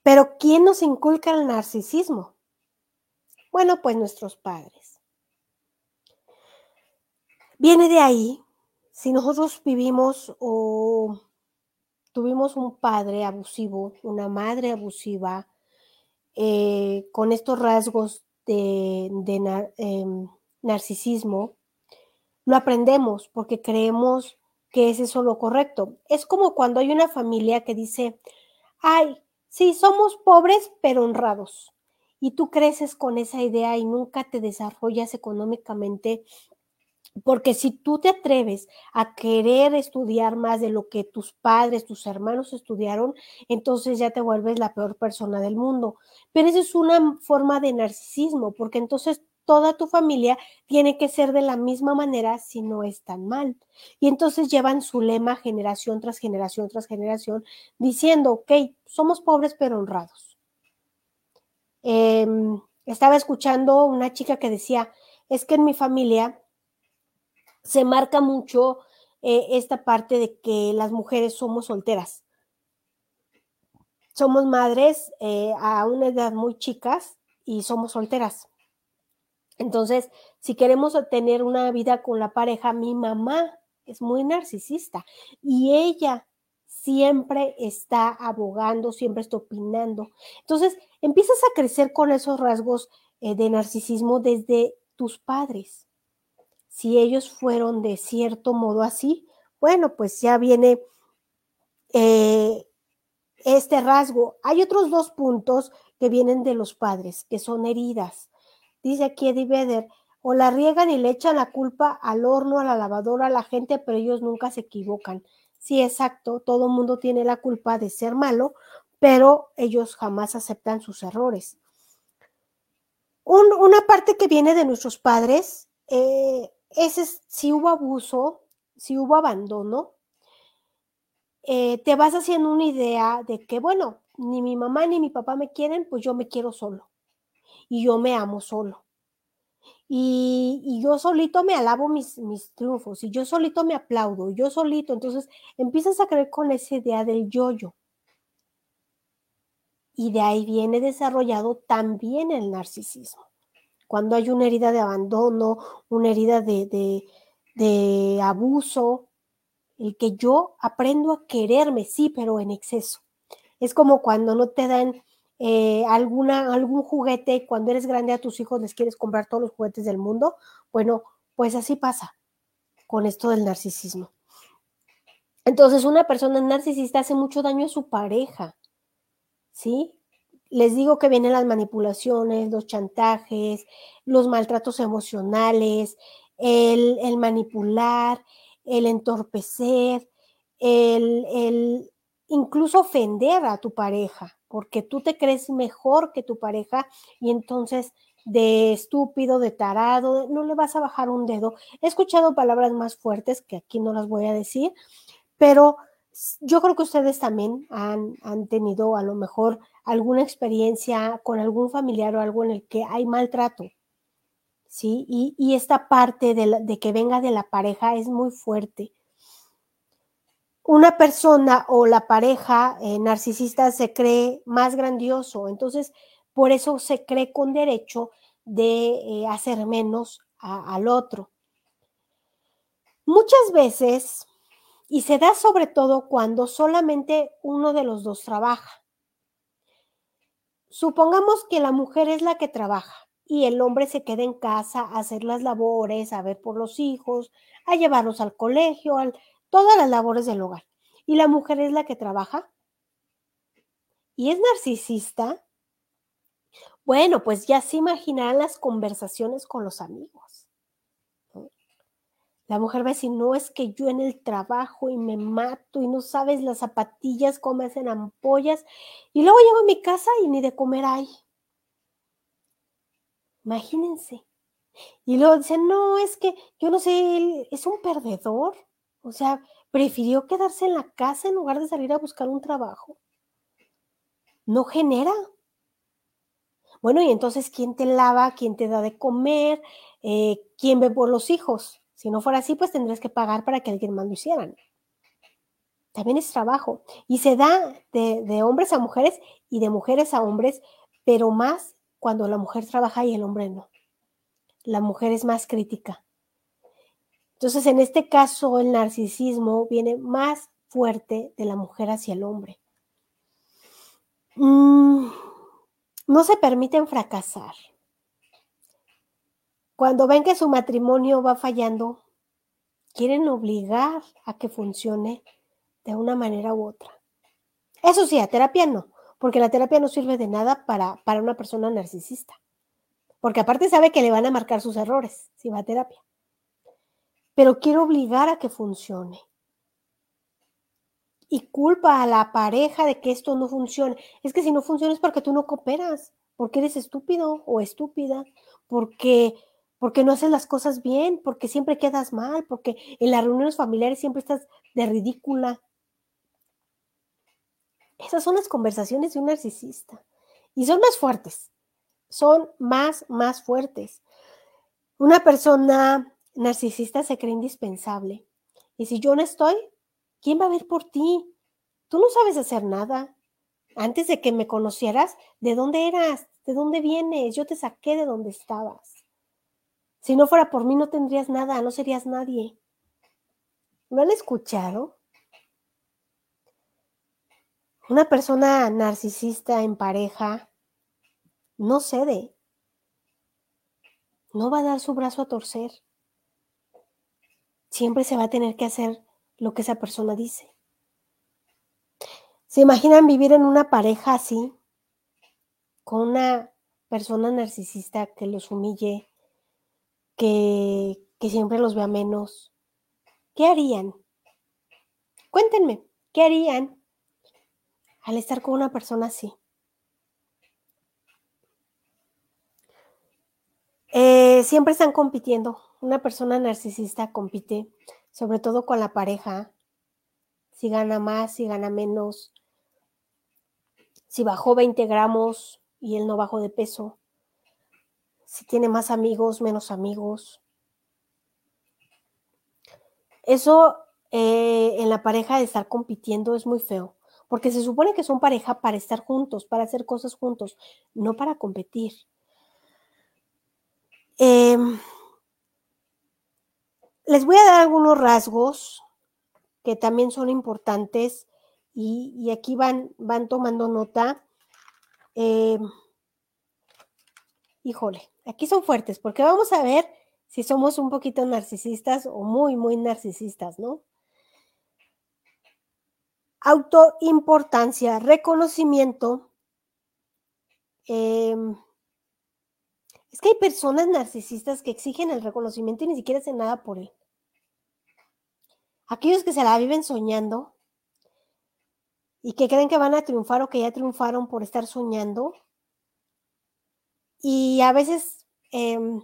pero ¿quién nos inculca el narcisismo? Bueno, pues nuestros padres. Viene de ahí, si nosotros vivimos o tuvimos un padre abusivo, una madre abusiva, eh, con estos rasgos de, em, narcisismo, lo aprendemos porque creemos que es eso lo correcto. Es como cuando hay una familia que dice, ay, sí, somos pobres pero honrados. Y tú creces con esa idea y nunca te desarrollas económicamente porque si tú te atreves a querer estudiar más de lo que tus padres, tus hermanos estudiaron, entonces ya te vuelves la peor persona del mundo. Pero esa es una forma de narcisismo, porque entonces toda tu familia tiene que ser de la misma manera si no es tan mal. Y entonces llevan su lema generación tras generación tras generación diciendo, ok, somos pobres pero honrados. Em, estaba escuchando una chica que decía, es que en mi familia se marca mucho eh, esta parte de que las mujeres somos solteras. Somos madres eh, a una edad muy chicas y somos solteras. Entonces, si queremos tener una vida con la pareja, mi mamá es muy narcisista y ella siempre está abogando, siempre está opinando. Entonces, empiezas a crecer con esos rasgos eh, de narcisismo desde tus padres si ellos fueron de cierto modo así, bueno, pues ya viene eh, este rasgo. Hay otros dos puntos que vienen de los padres, que son heridas. Dice aquí Eddie Vedder, o la riegan y le echan la culpa al horno, a la lavadora, a la gente, pero ellos nunca se equivocan. Sí, exacto, todo mundo tiene la culpa de ser malo, pero ellos jamás aceptan sus errores. una parte que viene de nuestros padres eh, ese si hubo abuso, si hubo abandono, eh, te vas haciendo una idea de que, bueno, ni mi mamá ni mi papá me quieren, pues yo me quiero solo. Y yo me amo solo. Y, yo solito me alabo mis, mis triunfos y yo solito me aplaudo, yo solito. Entonces empiezas a creer con esa idea del yo-yo. Y de ahí viene desarrollado también el narcisismo cuando hay una herida de abandono, una herida de, abuso, el que yo aprendo a quererme, sí, pero en exceso. Es como cuando no te dan eh, alguna, algún juguete, cuando eres grande a tus hijos les quieres comprar todos los juguetes del mundo. Bueno, pues así pasa con esto del narcisismo. Entonces, una persona narcisista hace mucho daño a su pareja, ¿sí? Les digo que vienen las manipulaciones, los chantajes, los maltratos emocionales, el, manipular, el entorpecer, el, el, incluso ofender a tu pareja, porque tú te crees mejor que tu pareja y entonces de estúpido, de tarado, no le vas a bajar un dedo. He escuchado palabras más fuertes que aquí no las voy a decir, pero yo creo que ustedes también han, tenido a lo mejor alguna experiencia con algún familiar o algo en el que hay maltrato. ¿Sí? Y, esta parte de, que venga de la pareja es muy fuerte. Una persona o la pareja eh, narcisista se cree más grandioso, entonces por eso se cree con derecho de eh, hacer menos al otro. Muchas veces, y se da sobre todo cuando solamente uno de los dos trabaja. Supongamos que la mujer es la que trabaja y el hombre se queda en casa a hacer las labores, a ver por los hijos, a llevarlos al colegio, a todas las labores del hogar. Y la mujer es la que trabaja y es narcisista, bueno, pues ya se imaginarán las conversaciones con los amigos. La mujer va a decir, no es que yo en el trabajo y me mato y no sabes las zapatillas cómo hacen ampollas y luego llego a mi casa y ni de comer hay. Imagínense. Y luego dicen, no, es que yo no sé, él es un perdedor. O sea, prefirió quedarse en la casa en lugar de salir a buscar un trabajo. No genera. Bueno, y entonces, ¿quién te lava? ¿Quién te da de comer? Eh, ¿Quién ve por los hijos? Si no fuera así, pues tendrías que pagar para que alguien más lo hicieran. También es trabajo. Y se da de, de hombres a mujeres y de mujeres a hombres, pero más cuando la mujer trabaja y el hombre no. La mujer es más crítica. Entonces, en este caso, el narcisismo viene más fuerte de la mujer hacia el hombre. Mm, no se permiten fracasar. Cuando ven que su matrimonio va fallando, quieren obligar a que funcione de una manera u otra. Eso sí, a terapia no, porque la terapia no sirve de nada para, para una persona narcisista. Porque aparte sabe que le van a marcar sus errores si va a terapia. Pero quiere obligar a que funcione y culpa a la pareja de que esto no funcione. Es que si no funciona es porque tú no cooperas, porque eres estúpido o estúpida, porque porque no haces las cosas bien, porque siempre quedas mal, porque en las reuniones familiares siempre estás de ridícula. Esas son las conversaciones de un narcisista. Y son más fuertes, son más, más fuertes. Una persona narcisista se cree indispensable. Y si yo no estoy, ¿Quién va a ver por ti? Tú no sabes hacer nada. Antes de que me conocieras, ¿de dónde eras? ¿De dónde vienes? Yo te saqué de donde estabas. Si no fuera por mí, no tendrías nada, no serías nadie. ¿No han escuchado? Una persona narcisista en pareja no cede. No va a dar su brazo a torcer. Siempre se va a tener que hacer lo que esa persona dice. ¿Se imaginan vivir en una pareja así, con una persona narcisista que los humille, que, siempre los vea menos? ¿Qué harían? Cuéntenme, ¿qué harían al estar con una persona así? Eh, siempre están compitiendo. Una persona narcisista compite sobre todo con la pareja, si gana más, si gana menos, si bajó 20 gramos y él no bajó de peso, si tiene más amigos, menos amigos. Eso eh, en la pareja de estar compitiendo es muy feo, porque se supone que son pareja para estar juntos, para hacer cosas juntos, no para competir. Eh, les voy a dar algunos rasgos que también son importantes y, aquí van, van tomando nota. Eh, híjole, aquí son fuertes porque vamos a ver si somos un poquito narcisistas o muy, muy narcisistas, ¿no? Autoimportancia, reconocimiento. Em, es que hay personas narcisistas que exigen el reconocimiento y ni siquiera hacen nada por él. Aquellos que se la viven soñando y que creen que van a triunfar o que ya triunfaron por estar soñando y a veces em,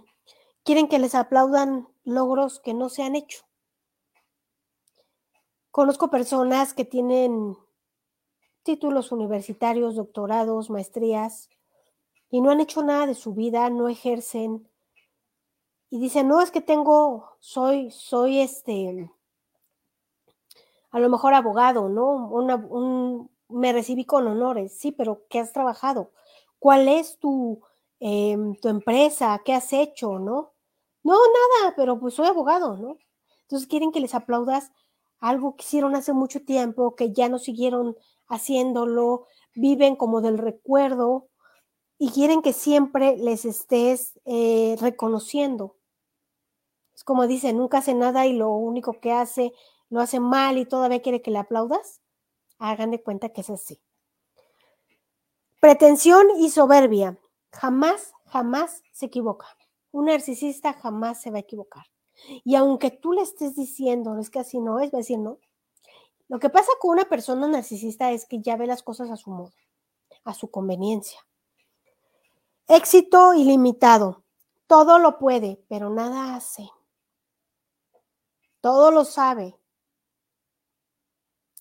quieren que les aplaudan logros que no se han hecho. Conozco personas que tienen títulos universitarios, doctorados, maestrías, y no han hecho nada de su vida, no ejercen. Y dicen, no, es que tengo, soy, soy este, a lo mejor abogado, ¿no? un, me recibí con honores, sí, pero ¿qué has trabajado? ¿Cuál es tu, em, tu empresa? ¿Qué has hecho, no? No, nada, pero pues soy abogado, ¿no? Entonces quieren que les aplaudas algo que hicieron hace mucho tiempo, que ya no siguieron haciéndolo, viven como del recuerdo y quieren que siempre les estés eh, reconociendo. Es como dice, nunca hace nada y lo único que hace lo hace mal y todavía quiere que le aplaudas. Hagan de cuenta que es así. Pretensión y soberbia. Jamás, jamás se equivoca. Un narcisista jamás se va a equivocar. Y aunque tú le estés diciendo, es que así no es, va a decir no. Lo que pasa con una persona narcisista es que ya ve las cosas a su modo, a su conveniencia. Éxito ilimitado. Todo lo puede, pero nada hace. Todo lo sabe.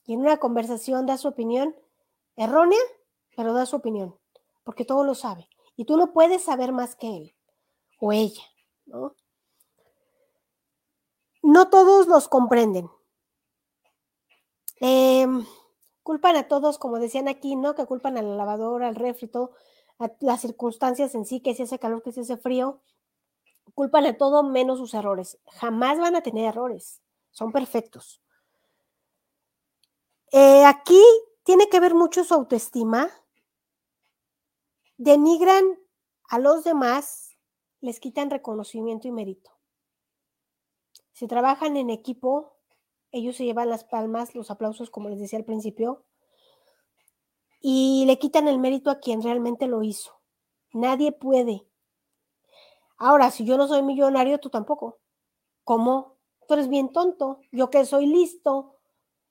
Y en una conversación da su opinión errónea, pero da su opinión, porque todo lo sabe. Y tú no puedes saber más que él o ella, ¿no? No todos los comprenden. Em, culpan a todos, como decían aquí, ¿no? Que culpan a la lavadora, al refri, a las circunstancias en sí, que si hace calor, que si hace frío. Culpan a todo menos sus errores. Jamás van a tener errores. Son perfectos. Eh, aquí tiene que ver mucho su autoestima. Denigran a los demás, les quitan reconocimiento y mérito. Si trabajan en equipo, ellos se llevan las palmas, los aplausos, como les decía al principio, y le quitan el mérito a quien realmente lo hizo. Nadie puede. Ahora, si yo no soy millonario, tú tampoco. ¿Cómo? Tú eres bien tonto. Yo que soy listo,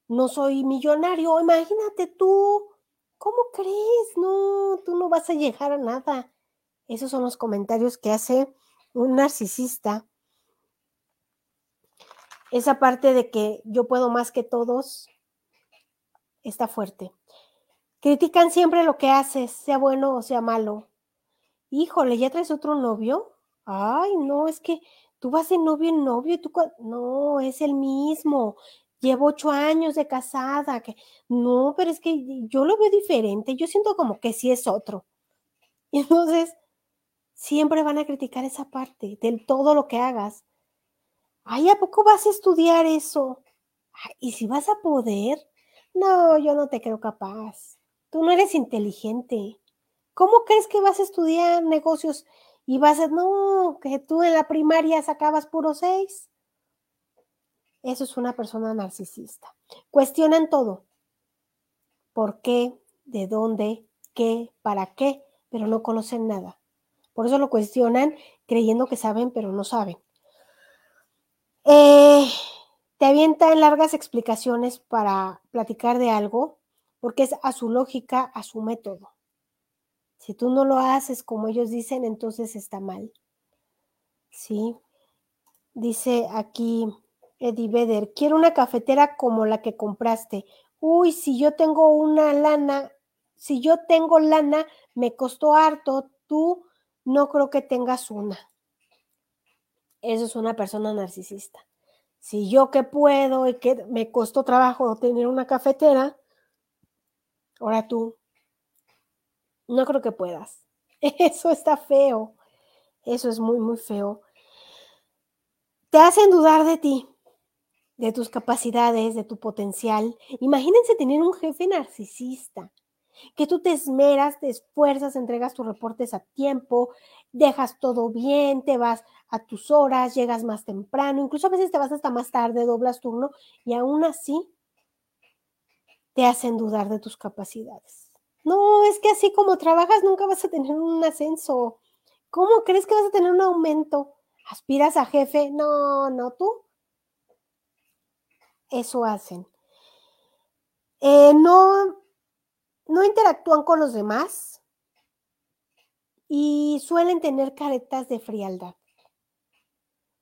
no soy millonario. Imagínate tú. ¿Cómo crees? No, tú no vas a llegar a nada. Esos son los comentarios que hace un narcisista esa parte de que yo puedo más que todos está fuerte. Critican siempre lo que haces, sea bueno o sea malo. Híjole, ¿ya traes otro novio? Ay, no, es que tú vas de novio en novio y tú... No, es el mismo. Llevo ocho años de casada. Que... No, pero es que yo lo veo diferente. Yo siento como que sí es otro. Y entonces, siempre van a criticar esa parte del todo lo que hagas. Ay, ¿a poco vas a estudiar eso? ¿Y si vas a poder? No, yo no te creo capaz. Tú no eres inteligente. ¿Cómo crees que vas a estudiar negocios y vas a... No, que tú en la primaria sacabas puro seis? Eso es una persona narcisista. Cuestionan todo. ¿Por qué? ¿De dónde? ¿Qué? ¿Para qué? Pero no conocen nada. Por eso lo cuestionan creyendo que saben, pero no saben. Eh, te avientan largas explicaciones para platicar de algo, porque es a su lógica, a su método. Si tú no lo haces como ellos dicen, entonces está mal. ¿Sí? Dice aquí Eddie Vedder, quiero una cafetera como la que compraste. Uy, si yo tengo una lana, si yo tengo lana, me costó harto, tú no creo que tengas una. Eso es una persona narcisista. Si yo que puedo y que me costó trabajo tener una cafetera, ahora tú, no creo que puedas. Eso está feo. Eso es muy, muy feo. Te hacen dudar de ti, de tus capacidades, de tu potencial. Imagínense tener un jefe narcisista que tú te esmeras, te esfuerzas, entregas tus reportes a tiempo, dejas todo bien, te vas a tus horas, llegas más temprano, incluso a veces te vas hasta más tarde, doblas turno y aún así te hacen dudar de tus capacidades. No, es que así como trabajas nunca vas a tener un ascenso. ¿Cómo crees que vas a tener un aumento? ¿Aspiras a jefe? No, no, tú. Eso hacen. Eh, no, no interactúan con los demás, y suelen tener caretas de frialdad,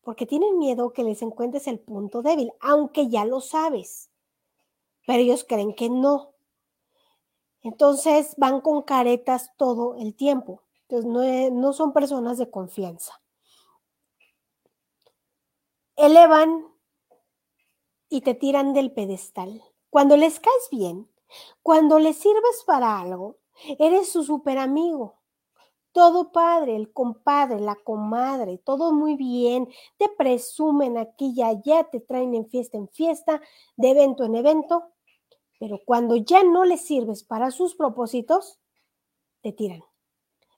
porque tienen miedo que les encuentres el punto débil, aunque ya lo sabes, pero ellos creen que no. Entonces van con caretas todo el tiempo. Entonces no, no son personas de confianza. Elevan y te tiran del pedestal. Cuando les caes bien, cuando les sirves para algo, eres su super amigo. Todo padre, el compadre, la comadre, todo muy bien. Te presumen aquí y allá, te traen en fiesta en fiesta, de evento en evento. Pero cuando ya no les sirves para sus propósitos, te tiran,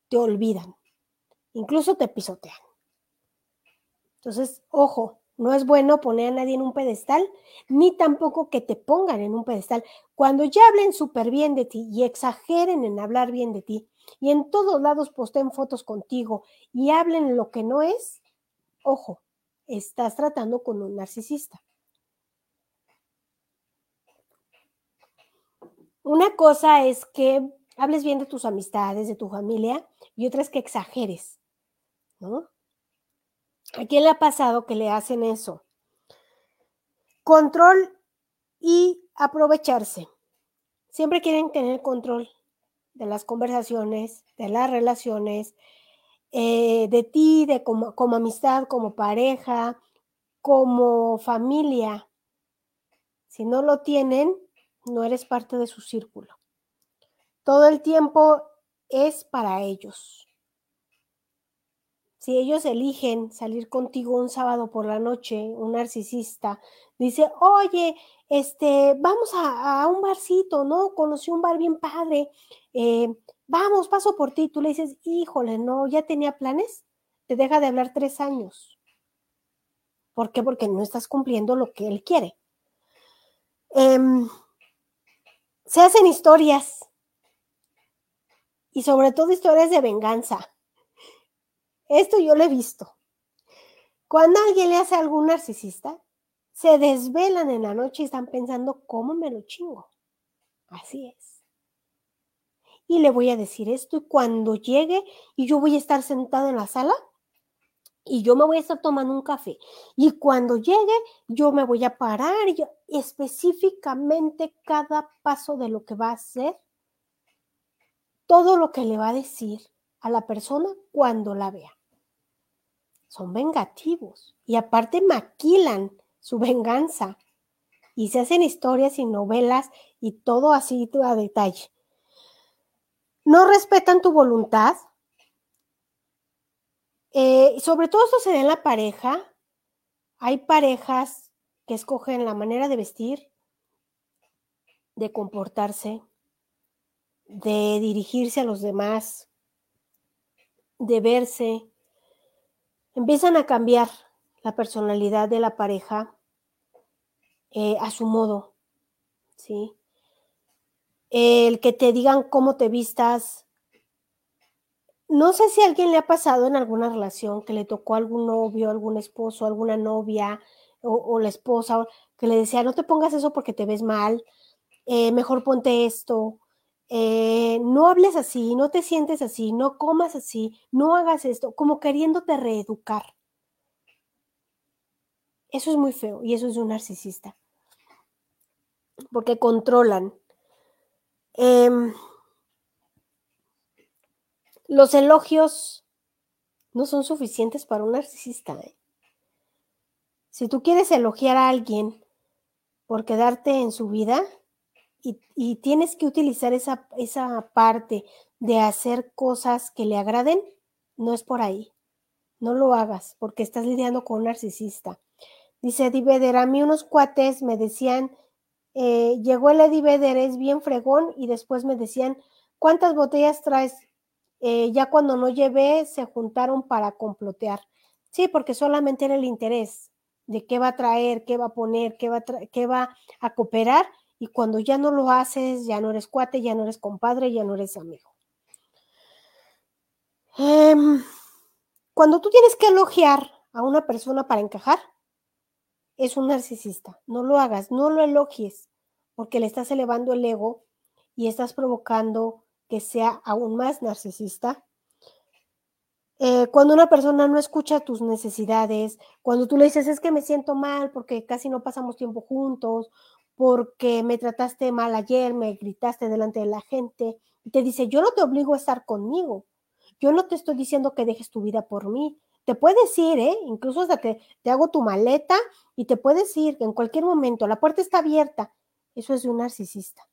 te olvidan, incluso te pisotean. Entonces, ojo, no es bueno poner a nadie en un pedestal, ni tampoco que te pongan en un pedestal. Cuando ya hablen súper bien de ti y exageren en hablar bien de ti, y en todos lados posteen fotos contigo y hablen lo que no es, ojo, estás tratando con un narcisista. Una cosa es que hables bien de tus amistades, de tu familia, y otra es que exageres, ¿no? ¿A quién le ha pasado que le hacen eso? Control y aprovecharse. Siempre quieren tener control de las conversaciones, de las relaciones, eh, de ti, de como, como amistad, como pareja, como familia. Si no lo tienen, no eres parte de su círculo. Todo el tiempo es para ellos. Si ellos eligen salir contigo un sábado por la noche, un narcisista, dice, oye, este, vamos a, un barcito, ¿no? Conocí un bar bien padre, eh, vamos, paso por ti. Tú le dices, híjole, no, ya tenía planes, te deja de hablar tres años. ¿Por qué? Porque no estás cumpliendo lo que él quiere. Em, se hacen historias y sobre todo historias de venganza. Esto yo lo he visto. Cuando alguien le hace algún narcisista, se desvelan en la noche y están pensando, ¿cómo me lo chingo? Así es. Y le voy a decir esto y cuando llegue y yo voy a estar sentado en la sala y yo me voy a estar tomando un café. Y cuando llegue, yo me voy a parar y específicamente cada paso de lo que va a hacer, todo lo que le va a decir a la persona cuando la vea son vengativos y aparte maquilan su venganza y se hacen historias y novelas y todo así a detalle. No respetan tu voluntad. Eh, sobre todo esto se da en la pareja. Hay parejas que escogen la manera de vestir, de comportarse, de dirigirse a los demás, de verse, empiezan a cambiar la personalidad de la pareja eh, a su modo, ¿sí? El que te digan cómo te vistas. No sé si a alguien le ha pasado en alguna relación que le tocó algún novio, algún esposo, alguna novia o, la esposa que le decía, no te pongas eso porque te ves mal, eh, mejor ponte esto, eh, no hables así, no te sientes así, no comas así, no hagas esto, como queriéndote reeducar. Eso es muy feo y eso es un narcisista, porque controlan. Em, los elogios no son suficientes para un narcisista. ¿eh? Si tú quieres elogiar a alguien por quedarte en su vida, y, tienes que utilizar esa, esa parte de hacer cosas que le agraden, no es por ahí. No lo hagas porque estás lidiando con un narcisista. Dice Eddie Vedder, a mí unos cuates me decían, eh, llegó el Eddie Vedder, es bien fregón, y después me decían, ¿cuántas botellas traes? Eh, ya cuando no llevé, se juntaron para complotear. Sí, porque solamente era el interés de qué va a traer, qué va a poner, qué va qué va a cooperar, y cuando ya no lo haces, ya no eres cuate, ya no eres compadre, ya no eres amigo. Em, cuando tú tienes que elogiar a una persona para encajar, es un narcisista. No lo hagas, no lo elogies, porque le estás elevando el ego y estás provocando que sea aún más narcisista. Eh, cuando una persona no escucha tus necesidades, cuando tú le dices, es que me siento mal porque casi no pasamos tiempo juntos, porque me trataste mal ayer, me gritaste delante de la gente, y te dice, yo no te obligo a estar conmigo, yo no te estoy diciendo que dejes tu vida por mí, te puedes ir, ¿eh? incluso hasta te, te hago tu maleta y te puedes ir en cualquier momento, la puerta está abierta, eso es de un narcisista,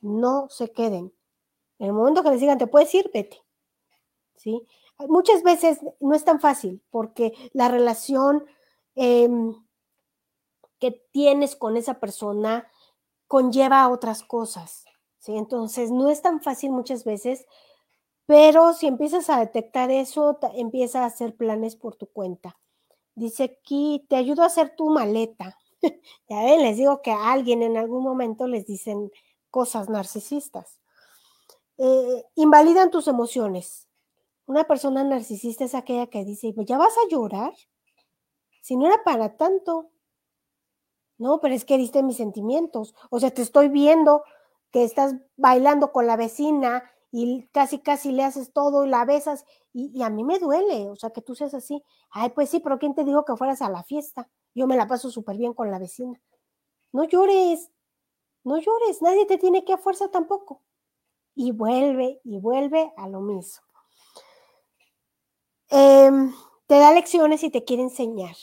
no se queden, en el momento que les digan, te puedes ir, vete, ¿sí? Muchas veces no es tan fácil porque la relación em, que tienes con esa persona conlleva otras cosas, ¿sí? Entonces no es tan fácil muchas veces, pero si empiezas a detectar eso, empieza a hacer planes por tu cuenta. Dice aquí, te ayudo a hacer tu maleta. ya ven, les digo que a alguien en algún momento les dicen cosas narcisistas. Eh, invalidan tus emociones. Una persona narcisista es aquella que dice, ¿ya vas a llorar? Si no era para tanto. No, pero es que heriste mis sentimientos. O sea, te estoy viendo que estás bailando con la vecina y casi, casi le haces todo y la besas y, a mí me duele. O sea, que tú seas así. Ay, pues sí, pero ¿quién te dijo que fueras a la fiesta? Yo me la paso súper bien con la vecina. No llores, no llores, nadie te tiene que a fuerza tampoco. Y vuelve y vuelve a lo mismo. Em, te da lecciones y te quiere enseñar.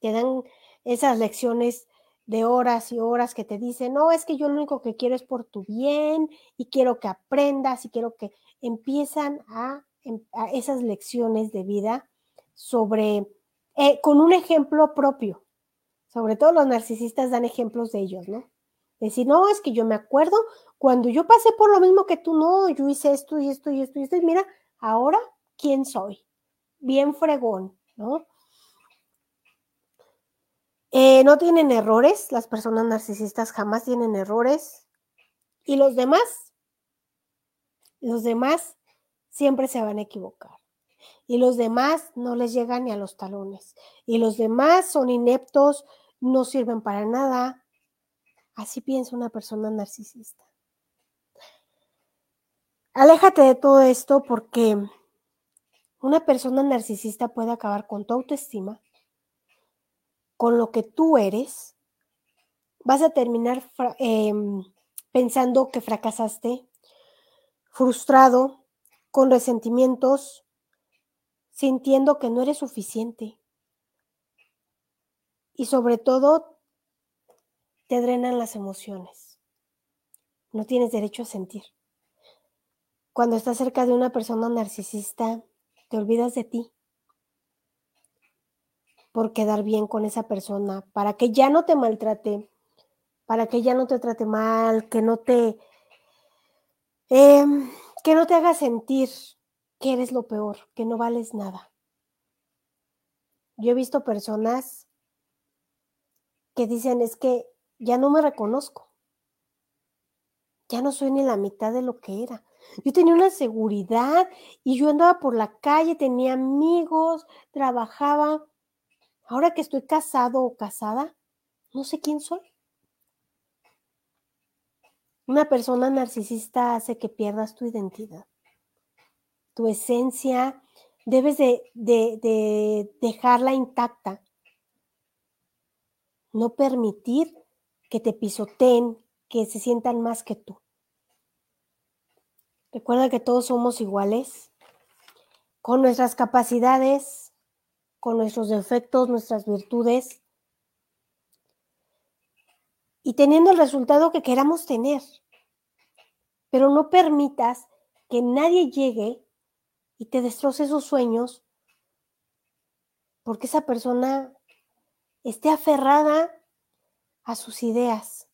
Te dan esas lecciones de horas y horas que te dicen, no, es que yo lo único que quiero es por tu bien y quiero que aprendas y quiero que empiezan a, em, esas lecciones de vida sobre, eh, con un ejemplo propio. Sobre todo los narcisistas dan ejemplos de ellos, ¿no? Decir, no, es que yo me acuerdo cuando yo pasé por lo mismo que tú, no, yo hice esto y esto y esto y esto, y mira, ahora, ¿quién soy? bien fregón, ¿no? Eh, no tienen errores, las personas narcisistas jamás tienen errores. Y los demás, los demás siempre se van a equivocar. Y los demás no les llegan ni a los talones. Y los demás son ineptos, no sirven para nada. Así piensa una persona narcisista. Aléjate de todo esto porque una persona narcisista puede acabar con tu autoestima, con lo que tú eres. Vas a terminar em, pensando que fracasaste, frustrado, con resentimientos, sintiendo que no eres suficiente. Y sobre todo, te drenan las emociones. No tienes derecho a sentir. Cuando estás cerca de una persona narcisista, te olvidas de ti por quedar bien con esa persona, para que ya no te maltrate, para que ya no te trate mal, que no te, em, que no te haga sentir que eres lo peor, que no vales nada. Yo he visto personas que dicen es que ya no me reconozco, ya no soy ni la mitad de lo que era. Yo tenía una seguridad y yo andaba por la calle, tenía amigos, trabajaba. Ahora que estoy casado o casada, no sé quién soy. Una persona narcisista hace que pierdas tu identidad, tu esencia, debes de, de dejarla intacta. No permitir que te pisoteen, que se sientan más que tú. Recuerda que todos somos iguales, con nuestras capacidades, con nuestros defectos, nuestras virtudes, y teniendo el resultado que queramos tener. Pero no permitas que nadie llegue y te destroce esos sueños porque esa persona esté aferrada a sus ideas.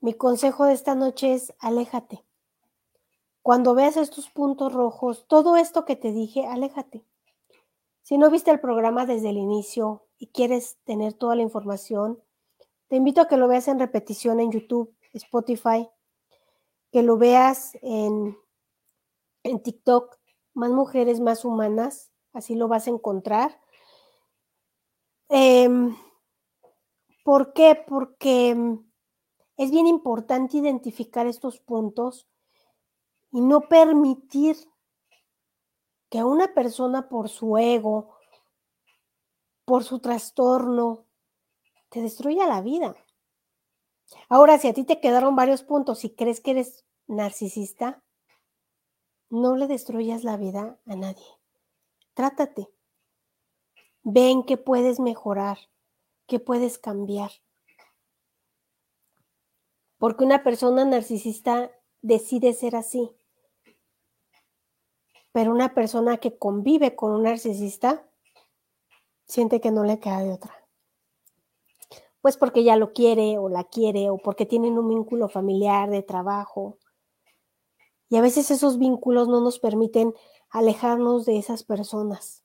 Mi consejo de esta noche es aléjate. Cuando veas estos puntos rojos, todo esto que te dije, aléjate. Si no viste el programa desde el inicio y quieres tener toda la información, te invito a que lo veas en repetición en YouTube, Spotify, que lo veas en, en TikTok, más mujeres, más humanas, así lo vas a encontrar. Em, ¿Por qué? Porque es bien importante identificar estos puntos y no permitir que una persona por su ego, por su trastorno, te destruya la vida. Ahora, si a ti te quedaron varios puntos y crees que eres narcisista, no le destruyas la vida a nadie. Trátate. Ven que puedes mejorar, que puedes cambiar. Porque una persona narcisista decide ser así. Pero una persona que convive con un narcisista siente que no le queda de otra. Pues porque ya lo quiere o la quiere o porque tienen un vínculo familiar de trabajo. Y a veces esos vínculos no nos permiten alejarnos de esas personas.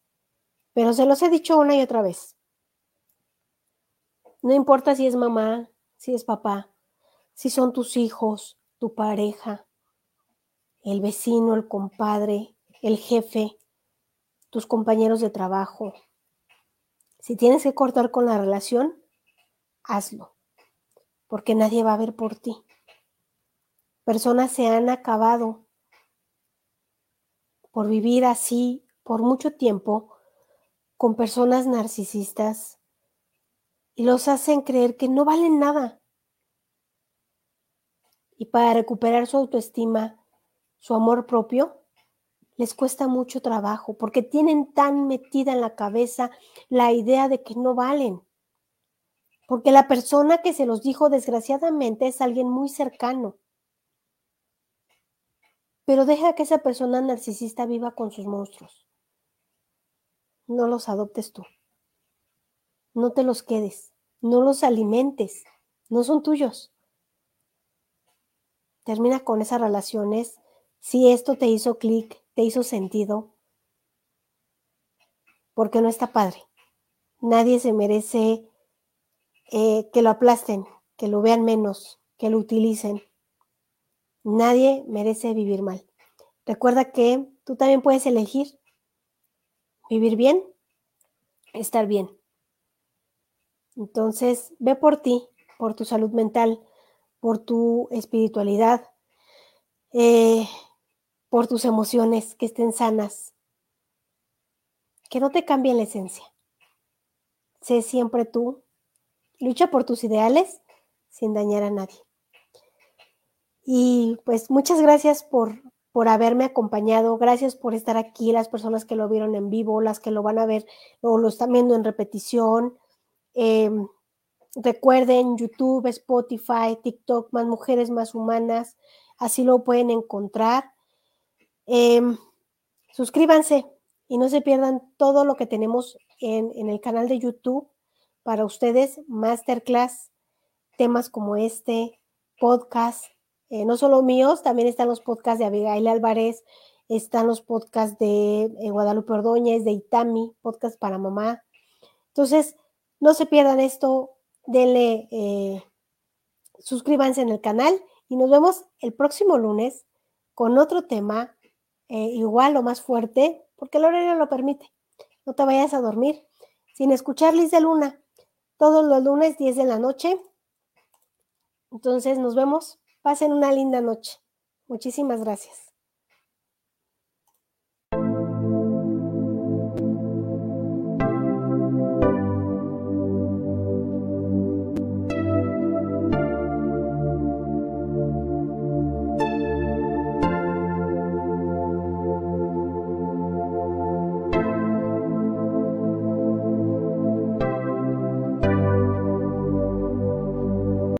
Pero se los he dicho una y otra vez. No importa si es mamá, si es papá, si son tus hijos, tu pareja, el vecino, el compadre, el jefe, tus compañeros de trabajo. Si tienes que cortar con la relación, hazlo, porque nadie va a ver por ti. Personas se han acabado por vivir así por mucho tiempo con personas narcisistas y los hacen creer que no valen nada. Y para recuperar su autoestima, su amor propio, les cuesta mucho trabajo porque tienen tan metida en la cabeza la idea de que no valen. Porque la persona que se los dijo desgraciadamente es alguien muy cercano. Pero deja que esa persona narcisista viva con sus monstruos. No los adoptes tú. No te los quedes. No los alimentes. No son tuyos. Termina con esas relaciones si esto te hizo clic, te hizo sentido, porque no está padre. Nadie se merece eh, que lo aplasten, que lo vean menos, que lo utilicen. Nadie merece vivir mal. Recuerda que tú también puedes elegir vivir bien, estar bien. Entonces, ve por ti, por tu salud mental, por tu espiritualidad, eh, por tus emociones, que estén sanas, que no te cambien la esencia. Sé siempre tú, lucha por tus ideales sin dañar a nadie. Y pues muchas gracias por, por haberme acompañado, gracias por estar aquí, las personas que lo vieron en vivo, las que lo van a ver o lo están viendo en repetición. Em, recuerden YouTube, Spotify, TikTok, más mujeres, más humanas, así lo pueden encontrar. Em, suscríbanse y no se pierdan todo lo que tenemos en, el canal de YouTube para ustedes, masterclass, temas como este, podcast, eh, no solo míos, también están los podcasts de Abigail Álvarez, están los podcasts de eh, Guadalupe Ordóñez, de Itami, podcast para mamá. Entonces, no se pierdan esto, denle, eh, suscríbanse en el canal y nos vemos el próximo lunes con otro tema eh, igual o más fuerte, porque el horario lo permite. No te vayas a dormir sin escuchar Liz de Luna. Todos los lunes, 10 de la noche. Entonces nos vemos. Pasen una linda noche. Muchísimas gracias.